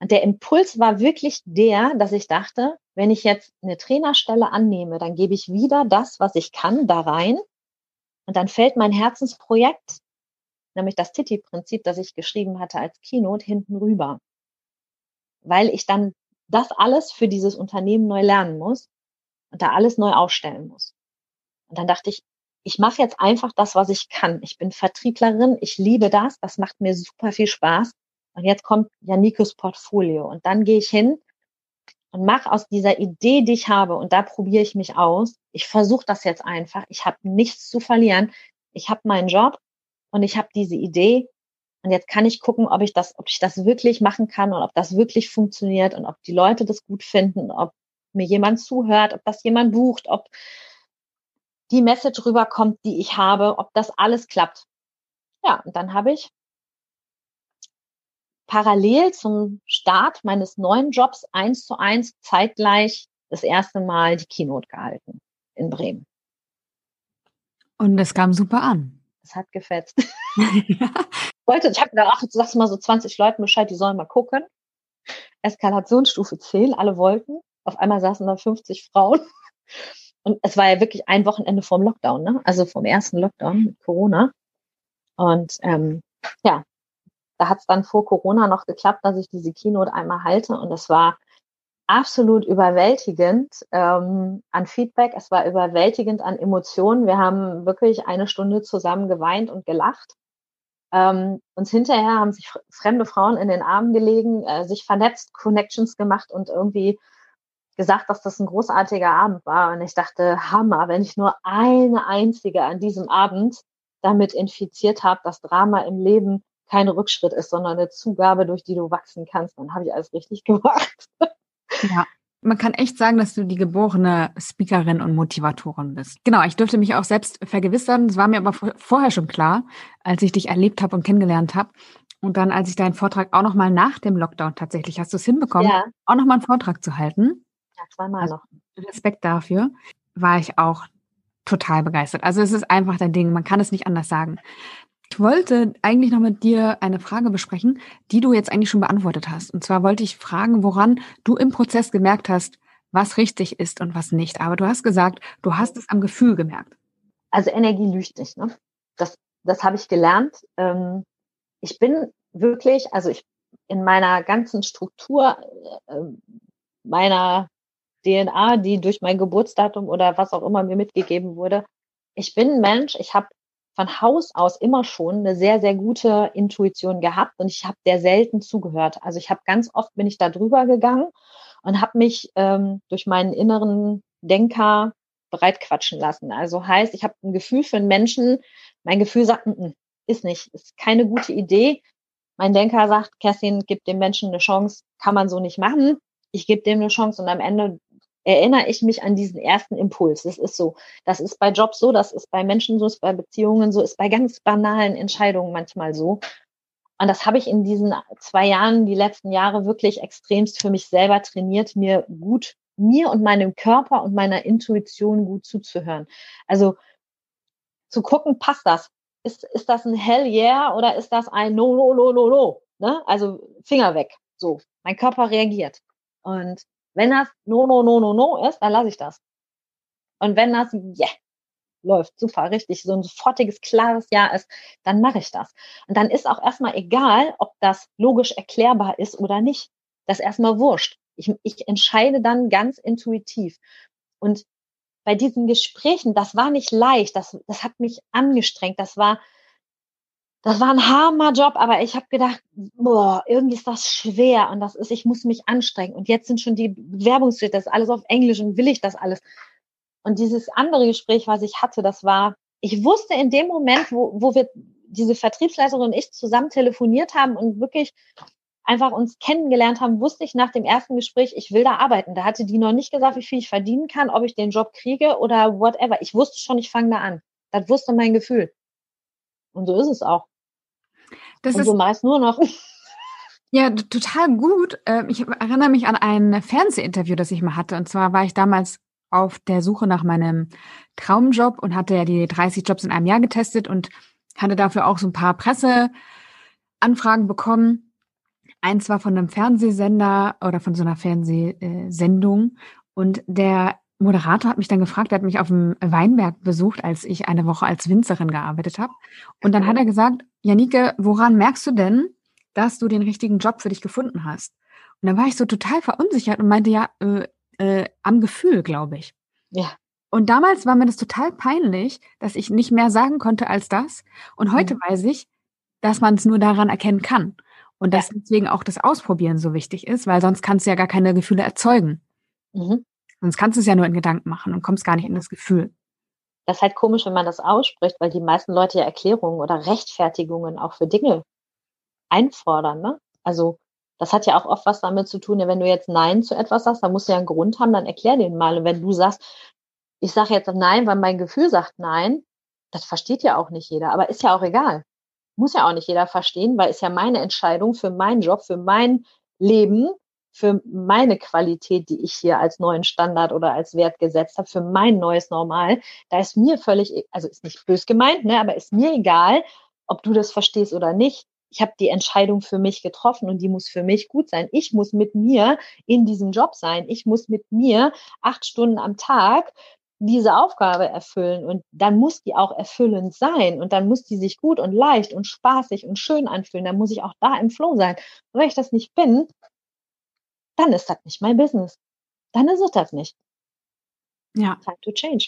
Und der Impuls war wirklich der, dass ich dachte, wenn ich jetzt eine Trainerstelle annehme, dann gebe ich wieder das, was ich kann, da rein. Und dann fällt mein Herzensprojekt, nämlich das Titi-Prinzip, das ich geschrieben hatte als Keynote, hinten rüber. Weil ich dann das alles für dieses Unternehmen neu lernen muss und da alles neu aufstellen muss. Und dann dachte ich, ich mache jetzt einfach das, was ich kann. Ich bin Vertrieblerin, ich liebe das, das macht mir super viel Spaß. Und jetzt kommt Janikos Portfolio. Und dann gehe ich hin und mache aus dieser Idee, die ich habe, und da probiere ich mich aus. Ich versuche das jetzt einfach. Ich habe nichts zu verlieren. Ich habe meinen Job und ich habe diese Idee. Und jetzt kann ich gucken, ob ich das, ob ich das wirklich machen kann und ob das wirklich funktioniert und ob die Leute das gut finden, ob mir jemand zuhört, ob das jemand bucht, ob die Message rüberkommt, die ich habe, ob das alles klappt. Ja, und dann habe ich parallel zum Start meines neuen Jobs eins zu eins zeitgleich das erste Mal die Keynote gehalten in Bremen. Und es kam super an. Es hat gefetzt. Wollte, ich habe gedacht, ach, jetzt sagst du mal so 20 Leuten Bescheid, die sollen mal gucken. Eskalationsstufe 10, alle wollten. Auf einmal saßen da 50 Frauen. Und es war ja wirklich ein Wochenende vorm Lockdown, ne? Also vom ersten Lockdown mit Corona. Und ähm, ja, da hat es dann vor Corona noch geklappt, dass ich diese Keynote einmal halte und es war absolut überwältigend ähm, an Feedback. Es war überwältigend an Emotionen. Wir haben wirklich eine Stunde zusammen geweint und gelacht. Ähm, uns hinterher haben sich fremde Frauen in den Armen gelegen, äh, sich vernetzt, Connections gemacht und irgendwie gesagt, dass das ein großartiger Abend war. Und ich dachte, Hammer, wenn ich nur eine einzige an diesem Abend damit infiziert habe, das Drama im Leben kein Rückschritt ist, sondern eine Zugabe, durch die du wachsen kannst, dann habe ich alles richtig gemacht. Ja. Man kann echt sagen, dass du die geborene Speakerin und Motivatorin bist. Genau, ich dürfte mich auch selbst vergewissern. Das war mir aber vorher schon klar, als ich dich erlebt habe und kennengelernt habe. Und dann, als ich deinen Vortrag auch nochmal nach dem Lockdown tatsächlich, hast du es hinbekommen, ja. auch nochmal einen Vortrag zu halten. Ja, zweimal also, noch. Respekt dafür. War ich auch total begeistert. Also es ist einfach dein Ding. Man kann es nicht anders sagen. Ich wollte eigentlich noch mit dir eine Frage besprechen, die du jetzt eigentlich schon beantwortet hast. Und zwar wollte ich fragen, woran du im Prozess gemerkt hast, was richtig ist und was nicht. Aber du hast gesagt, du hast es am Gefühl gemerkt. Also Energie lügt nicht. Ne? Das, das habe ich gelernt. Ähm, ich bin wirklich, also ich in meiner ganzen Struktur äh, meiner DNA, die durch mein Geburtsdatum oder was auch immer mir mitgegeben wurde, ich bin ein Mensch, ich habe von Haus aus immer schon eine sehr, sehr gute Intuition gehabt und ich habe sehr selten zugehört. Also ich habe ganz oft bin ich da drüber gegangen und habe mich ähm, durch meinen inneren Denker breitquatschen lassen. Also heißt, ich habe ein Gefühl für einen Menschen, mein Gefühl sagt, n mm, -n, mm, ist nicht, ist keine gute Idee. Mein Denker sagt, Kerstin, gib dem Menschen eine Chance, kann man so nicht machen. Ich gebe dem eine Chance und am Ende erinnere ich mich an diesen ersten Impuls. Das ist so. Das ist bei Jobs so, das ist bei Menschen so, ist bei Beziehungen so, ist bei ganz banalen Entscheidungen manchmal so. Und das habe ich in diesen zwei Jahren, die letzten Jahre wirklich extremst für mich selber trainiert, mir gut, mir und meinem Körper und meiner Intuition gut zuzuhören. Also zu gucken, passt das? Ist, ist das ein Hell yeah oder ist das ein No, no, no, no, no? Ne? Also Finger weg. So, mein Körper reagiert. Und wenn das no, no, no, no, no ist, dann lasse ich das. Und wenn das yeah, läuft, super, richtig, so ein sofortiges, klares Ja ist, dann mache ich das. Und dann ist auch erstmal egal, ob das logisch erklärbar ist oder nicht. Das ist erstmal wurscht. Ich, ich entscheide dann ganz intuitiv. Und bei diesen Gesprächen, das war nicht leicht, das, das hat mich angestrengt, das war, das war ein harmer Job, aber ich habe gedacht, boah, irgendwie ist das schwer und das ist, ich muss mich anstrengen. Und jetzt sind schon die Bewerbungsschritte, das ist alles auf Englisch und will ich das alles. Und dieses andere Gespräch, was ich hatte, das war, ich wusste in dem Moment, wo, wo wir diese Vertriebsleiterin und ich zusammen telefoniert haben und wirklich einfach uns kennengelernt haben, wusste ich nach dem ersten Gespräch, ich will da arbeiten. Da hatte die noch nicht gesagt, wie viel ich verdienen kann, ob ich den Job kriege oder whatever. Ich wusste schon, ich fange da an. Das wusste mein Gefühl. Und so ist es auch. Das und ist so meist nur noch. Ja, total gut. Ähm, ich erinnere mich an ein Fernsehinterview, das ich mal hatte. Und zwar war ich damals auf der Suche nach meinem Traumjob und hatte ja die 30 Jobs in einem Jahr getestet und hatte dafür auch so ein paar Presseanfragen bekommen. Eins war von einem Fernsehsender oder von so einer Fernsehsendung. Und der Moderator hat mich dann gefragt, er hat mich auf dem Weinberg besucht, als ich eine Woche als Winzerin gearbeitet habe. Und dann hat er gesagt, Janike, woran merkst du denn, dass du den richtigen Job für dich gefunden hast? Und dann war ich so total verunsichert und meinte, ja, äh, äh, am Gefühl, glaube ich. Ja. Und damals war mir das total peinlich, dass ich nicht mehr sagen konnte als das. Und heute mhm. weiß ich, dass man es nur daran erkennen kann. Und dass deswegen auch das Ausprobieren so wichtig ist, weil sonst kannst du ja gar keine Gefühle erzeugen. Mhm. Sonst kannst du es ja nur in Gedanken machen und kommst gar nicht in das Gefühl. Das ist halt komisch, wenn man das ausspricht, weil die meisten Leute ja Erklärungen oder Rechtfertigungen auch für Dinge einfordern. Ne? Also das hat ja auch oft was damit zu tun, wenn du jetzt Nein zu etwas sagst, dann musst du ja einen Grund haben, dann erklär den mal. Und wenn du sagst, ich sage jetzt Nein, weil mein Gefühl sagt Nein, das versteht ja auch nicht jeder, aber ist ja auch egal. Muss ja auch nicht jeder verstehen, weil ist ja meine Entscheidung für meinen Job, für mein Leben, für meine Qualität, die ich hier als neuen Standard oder als Wert gesetzt habe, für mein neues Normal. Da ist mir völlig, also ist nicht bös gemeint, ne, aber ist mir egal, ob du das verstehst oder nicht ich habe die Entscheidung für mich getroffen und die muss für mich gut sein. Ich muss mit mir in diesem Job sein. Ich muss mit mir acht Stunden am Tag diese Aufgabe erfüllen und dann muss die auch erfüllend sein und dann muss die sich gut und leicht und spaßig und schön anfühlen. Dann muss ich auch da im Flow sein. Und wenn ich das nicht bin, dann ist das nicht mein Business. Dann ist es das nicht. Ja. Time to change.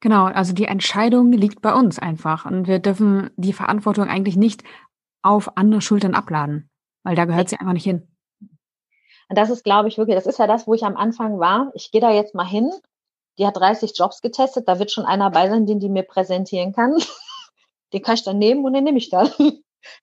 Genau, also die Entscheidung liegt bei uns einfach und wir dürfen die Verantwortung eigentlich nicht auf andere Schultern abladen, weil da gehört sie einfach nicht hin. Und das ist, glaube ich, wirklich, das ist ja das, wo ich am Anfang war. Ich gehe da jetzt mal hin. Die hat 30 Jobs getestet. Da wird schon einer bei sein, den die mir präsentieren kann. den kann ich dann nehmen und den nehme ich dann.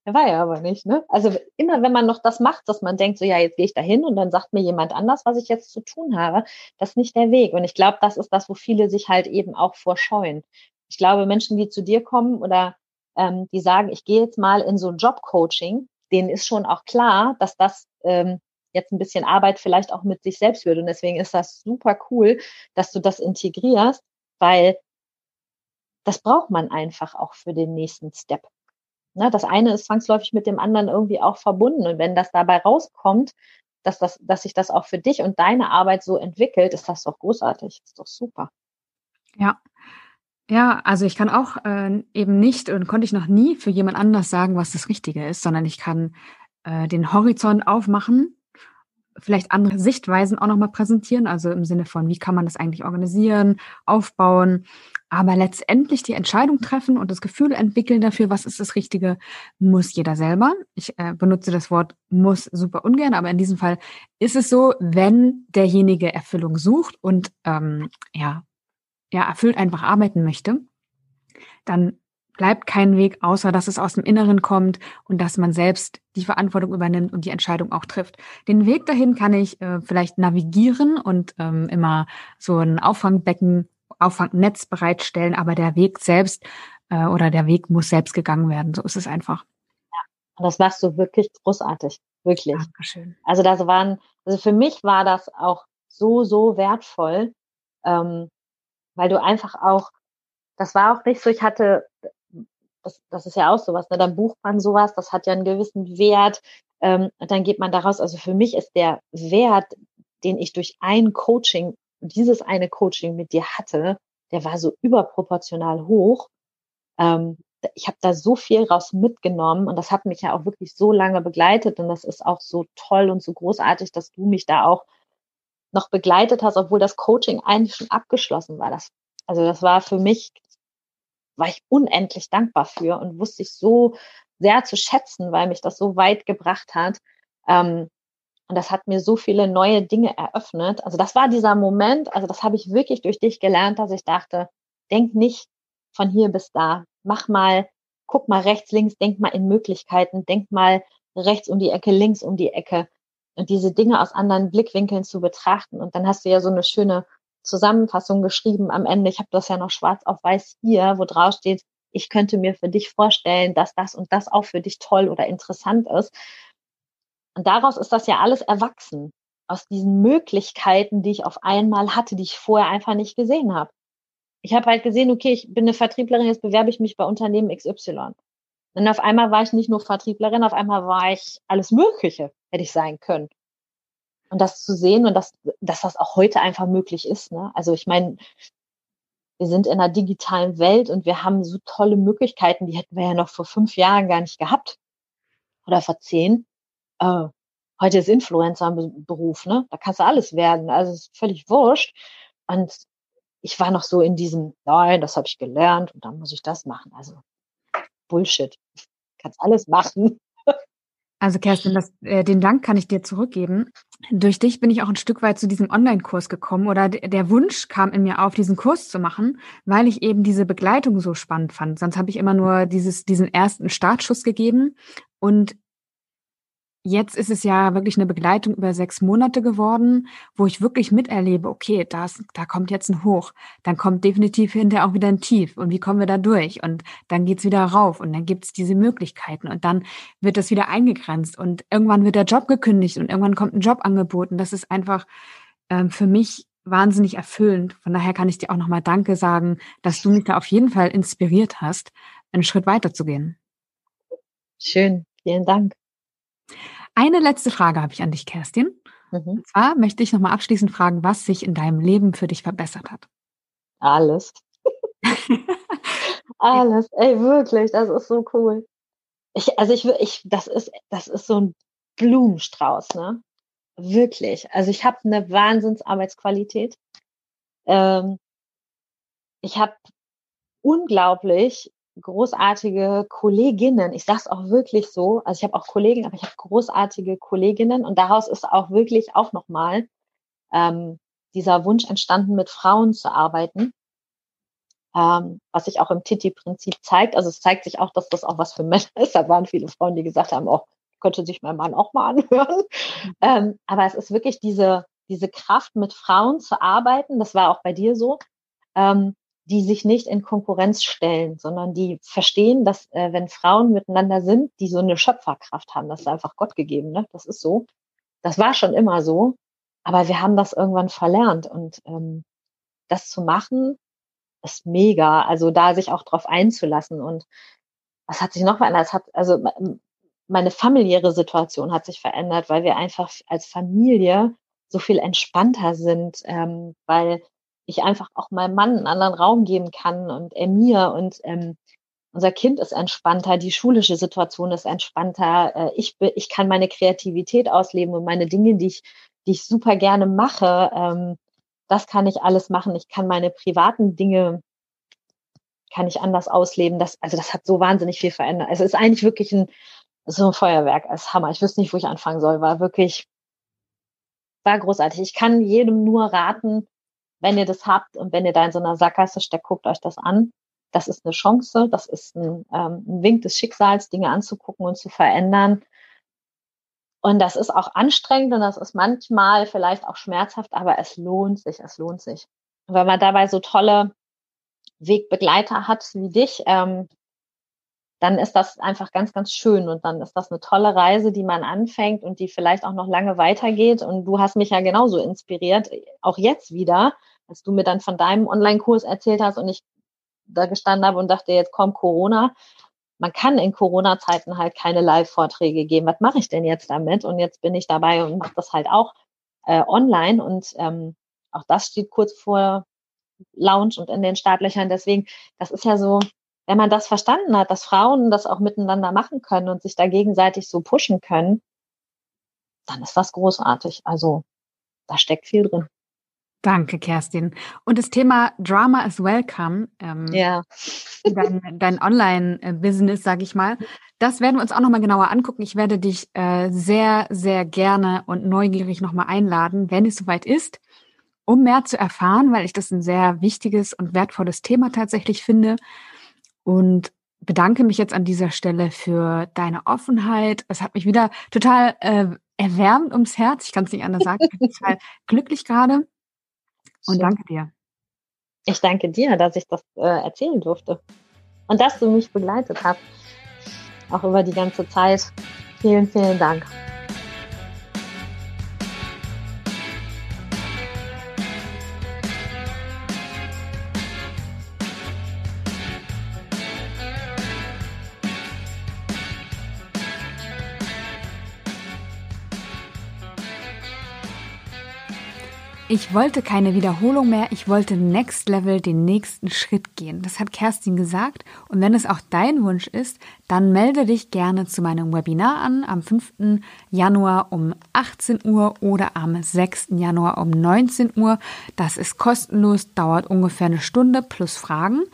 Der war ja aber nicht, ne? Also immer wenn man noch das macht, dass man denkt, so ja, jetzt gehe ich da hin und dann sagt mir jemand anders, was ich jetzt zu tun habe, das ist nicht der Weg. Und ich glaube, das ist das, wo viele sich halt eben auch vorscheuen. Ich glaube, Menschen, die zu dir kommen oder ähm, die sagen, ich gehe jetzt mal in so ein Jobcoaching, denen ist schon auch klar, dass das ähm, jetzt ein bisschen Arbeit vielleicht auch mit sich selbst wird. Und deswegen ist das super cool, dass du das integrierst, weil das braucht man einfach auch für den nächsten Step. Ne, das eine ist zwangsläufig mit dem anderen irgendwie auch verbunden. Und wenn das dabei rauskommt, dass, das, dass sich das auch für dich und deine Arbeit so entwickelt, ist das doch großartig, ist doch super. Ja, ja, also ich kann auch äh, eben nicht und konnte ich noch nie für jemand anders sagen, was das Richtige ist, sondern ich kann äh, den Horizont aufmachen, vielleicht andere Sichtweisen auch nochmal präsentieren, also im Sinne von, wie kann man das eigentlich organisieren, aufbauen, aber letztendlich die Entscheidung treffen und das Gefühl entwickeln dafür, was ist das Richtige, muss jeder selber. Ich äh, benutze das Wort muss super ungern, aber in diesem Fall ist es so, wenn derjenige Erfüllung sucht und ähm, ja ja, erfüllt einfach arbeiten möchte, dann bleibt kein Weg, außer dass es aus dem Inneren kommt und dass man selbst die Verantwortung übernimmt und die Entscheidung auch trifft. Den Weg dahin kann ich äh, vielleicht navigieren und ähm, immer so ein Auffangbecken, Auffangnetz bereitstellen, aber der Weg selbst äh, oder der Weg muss selbst gegangen werden. So ist es einfach. Ja, und das machst du wirklich großartig, wirklich. Dankeschön. Also das waren, also für mich war das auch so, so wertvoll, ähm, weil du einfach auch, das war auch nicht so, ich hatte, das, das ist ja auch sowas, ne? dann bucht man sowas, das hat ja einen gewissen Wert ähm, dann geht man daraus, also für mich ist der Wert, den ich durch ein Coaching, dieses eine Coaching mit dir hatte, der war so überproportional hoch. Ähm, ich habe da so viel raus mitgenommen und das hat mich ja auch wirklich so lange begleitet und das ist auch so toll und so großartig, dass du mich da auch noch begleitet hast, obwohl das Coaching eigentlich schon abgeschlossen war. Das, also das war für mich, war ich unendlich dankbar für und wusste ich so sehr zu schätzen, weil mich das so weit gebracht hat. Ähm, und das hat mir so viele neue Dinge eröffnet. Also das war dieser Moment, also das habe ich wirklich durch dich gelernt, dass ich dachte, denk nicht von hier bis da. Mach mal, guck mal rechts, links, denk mal in Möglichkeiten, denk mal rechts um die Ecke, links um die Ecke und diese Dinge aus anderen Blickwinkeln zu betrachten. Und dann hast du ja so eine schöne Zusammenfassung geschrieben am Ende. Ich habe das ja noch schwarz auf weiß hier, wo drauf steht, ich könnte mir für dich vorstellen, dass das und das auch für dich toll oder interessant ist. Und daraus ist das ja alles erwachsen. Aus diesen Möglichkeiten, die ich auf einmal hatte, die ich vorher einfach nicht gesehen habe. Ich habe halt gesehen, okay, ich bin eine Vertrieblerin, jetzt bewerbe ich mich bei Unternehmen XY. Und auf einmal war ich nicht nur Vertrieblerin, auf einmal war ich alles Mögliche, hätte ich sein können. Und das zu sehen und dass, dass das auch heute einfach möglich ist. Ne? Also ich meine, wir sind in einer digitalen Welt und wir haben so tolle Möglichkeiten, die hätten wir ja noch vor fünf Jahren gar nicht gehabt. Oder vor zehn. Äh, heute ist Influencer ein Beruf, ne? Da kannst du alles werden. Also ist völlig wurscht. Und ich war noch so in diesem, nein, das habe ich gelernt und dann muss ich das machen. Also Bullshit. Kannst alles machen. Also Kerstin, das, äh, den Dank kann ich dir zurückgeben. Durch dich bin ich auch ein Stück weit zu diesem Online-Kurs gekommen oder der Wunsch kam in mir auf, diesen Kurs zu machen, weil ich eben diese Begleitung so spannend fand. Sonst habe ich immer nur dieses, diesen ersten Startschuss gegeben und Jetzt ist es ja wirklich eine Begleitung über sechs Monate geworden, wo ich wirklich miterlebe, okay, das, da kommt jetzt ein Hoch, dann kommt definitiv hinterher auch wieder ein Tief und wie kommen wir da durch und dann geht's wieder rauf und dann gibt's diese Möglichkeiten und dann wird das wieder eingegrenzt und irgendwann wird der Job gekündigt und irgendwann kommt ein Job angeboten. Das ist einfach ähm, für mich wahnsinnig erfüllend. Von daher kann ich dir auch nochmal Danke sagen, dass du mich da auf jeden Fall inspiriert hast, einen Schritt weiter zu gehen. Schön, vielen Dank. Eine letzte Frage habe ich an dich, Kerstin. Mhm. Und zwar möchte ich nochmal abschließend fragen, was sich in deinem Leben für dich verbessert hat. Alles. Alles. Ey, wirklich, das ist so cool. Ich, also ich, ich, das ist, das ist so ein Blumenstrauß, ne? Wirklich. Also ich habe eine Wahnsinnsarbeitsqualität. Ähm, ich habe unglaublich großartige Kolleginnen. Ich sage es auch wirklich so. Also ich habe auch Kollegen, aber ich habe großartige Kolleginnen und daraus ist auch wirklich auch nochmal ähm, dieser Wunsch entstanden, mit Frauen zu arbeiten, ähm, was sich auch im Titi-Prinzip zeigt. Also es zeigt sich auch, dass das auch was für Männer ist. Da waren viele Frauen, die gesagt haben, auch oh, könnte sich mein Mann auch mal anhören. Mhm. Ähm, aber es ist wirklich diese diese Kraft, mit Frauen zu arbeiten. Das war auch bei dir so. Ähm, die sich nicht in Konkurrenz stellen, sondern die verstehen, dass äh, wenn Frauen miteinander sind, die so eine Schöpferkraft haben, das ist einfach Gott gegeben, ne? Das ist so. Das war schon immer so, aber wir haben das irgendwann verlernt und ähm, das zu machen ist mega. Also da sich auch drauf einzulassen und was hat sich noch verändert? Es hat also meine familiäre Situation hat sich verändert, weil wir einfach als Familie so viel entspannter sind, ähm, weil ich einfach auch meinem Mann einen anderen Raum geben kann und er mir und ähm, unser Kind ist entspannter, die schulische Situation ist entspannter, äh, ich, ich kann meine Kreativität ausleben und meine Dinge, die ich, die ich super gerne mache, ähm, das kann ich alles machen. Ich kann meine privaten Dinge, kann ich anders ausleben. Das, also das hat so wahnsinnig viel verändert. Also es ist eigentlich wirklich ein, so ein Feuerwerk als Hammer. Ich wüsste nicht, wo ich anfangen soll. War wirklich, war großartig. Ich kann jedem nur raten, wenn ihr das habt und wenn ihr da in so einer Sackgasse steckt, guckt euch das an. Das ist eine Chance, das ist ein, ähm, ein Wink des Schicksals, Dinge anzugucken und zu verändern. Und das ist auch anstrengend und das ist manchmal vielleicht auch schmerzhaft, aber es lohnt sich, es lohnt sich. Und wenn man dabei so tolle Wegbegleiter hat wie dich, ähm, dann ist das einfach ganz, ganz schön und dann ist das eine tolle Reise, die man anfängt und die vielleicht auch noch lange weitergeht. Und du hast mich ja genauso inspiriert, auch jetzt wieder, als du mir dann von deinem Online-Kurs erzählt hast und ich da gestanden habe und dachte, jetzt kommt Corona. Man kann in Corona-Zeiten halt keine Live-Vorträge geben. Was mache ich denn jetzt damit? Und jetzt bin ich dabei und mache das halt auch äh, online. Und ähm, auch das steht kurz vor Launch und in den Startlöchern. Deswegen, das ist ja so, wenn man das verstanden hat, dass Frauen das auch miteinander machen können und sich da gegenseitig so pushen können, dann ist das großartig. Also da steckt viel drin. Danke, Kerstin. Und das Thema Drama is Welcome, ähm, ja. dein, dein Online-Business, sage ich mal, das werden wir uns auch nochmal genauer angucken. Ich werde dich äh, sehr, sehr gerne und neugierig nochmal einladen, wenn es soweit ist, um mehr zu erfahren, weil ich das ein sehr wichtiges und wertvolles Thema tatsächlich finde. Und bedanke mich jetzt an dieser Stelle für deine Offenheit. Es hat mich wieder total äh, erwärmt ums Herz. Ich kann es nicht anders sagen. Ich bin total glücklich gerade. Und danke dir. Ich danke dir, dass ich das äh, erzählen durfte. Und dass du mich begleitet hast. Auch über die ganze Zeit. Vielen, vielen Dank. Ich wollte keine Wiederholung mehr, ich wollte Next Level den nächsten Schritt gehen. Das hat Kerstin gesagt. Und wenn es auch dein Wunsch ist, dann melde dich gerne zu meinem Webinar an am 5. Januar um 18 Uhr oder am 6. Januar um 19 Uhr. Das ist kostenlos, dauert ungefähr eine Stunde plus Fragen.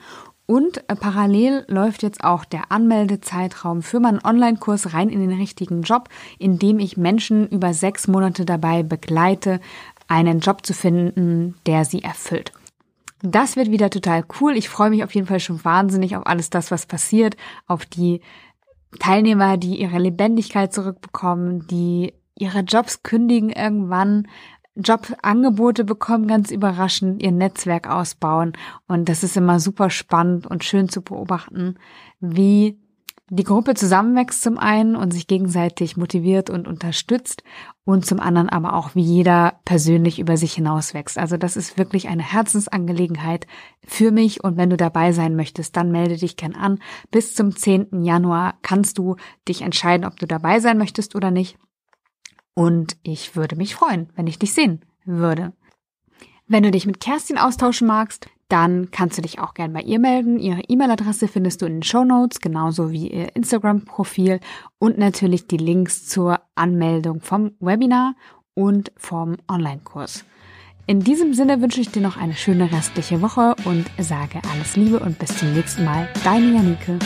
Und äh, parallel läuft jetzt auch der Anmeldezeitraum für meinen Online-Kurs rein in den richtigen Job, in dem ich Menschen über sechs Monate dabei begleite, einen Job zu finden, der sie erfüllt. Das wird wieder total cool. Ich freue mich auf jeden Fall schon wahnsinnig auf alles das, was passiert, auf die Teilnehmer, die ihre Lebendigkeit zurückbekommen, die ihre Jobs kündigen irgendwann, Jobangebote bekommen, ganz überraschend, ihr Netzwerk ausbauen. Und das ist immer super spannend und schön zu beobachten, wie die Gruppe zusammenwächst zum einen und sich gegenseitig motiviert und unterstützt und zum anderen aber auch, wie jeder persönlich über sich hinauswächst. Also das ist wirklich eine Herzensangelegenheit für mich und wenn du dabei sein möchtest, dann melde dich gern an. Bis zum 10. Januar kannst du dich entscheiden, ob du dabei sein möchtest oder nicht. Und ich würde mich freuen, wenn ich dich sehen würde. Wenn du dich mit Kerstin austauschen magst, dann kannst du dich auch gern bei ihr melden. Ihre E-Mail-Adresse findest du in den Show Notes, genauso wie ihr Instagram-Profil und natürlich die Links zur Anmeldung vom Webinar und vom Online-Kurs. In diesem Sinne wünsche ich dir noch eine schöne restliche Woche und sage alles Liebe und bis zum nächsten Mal. Deine Janike.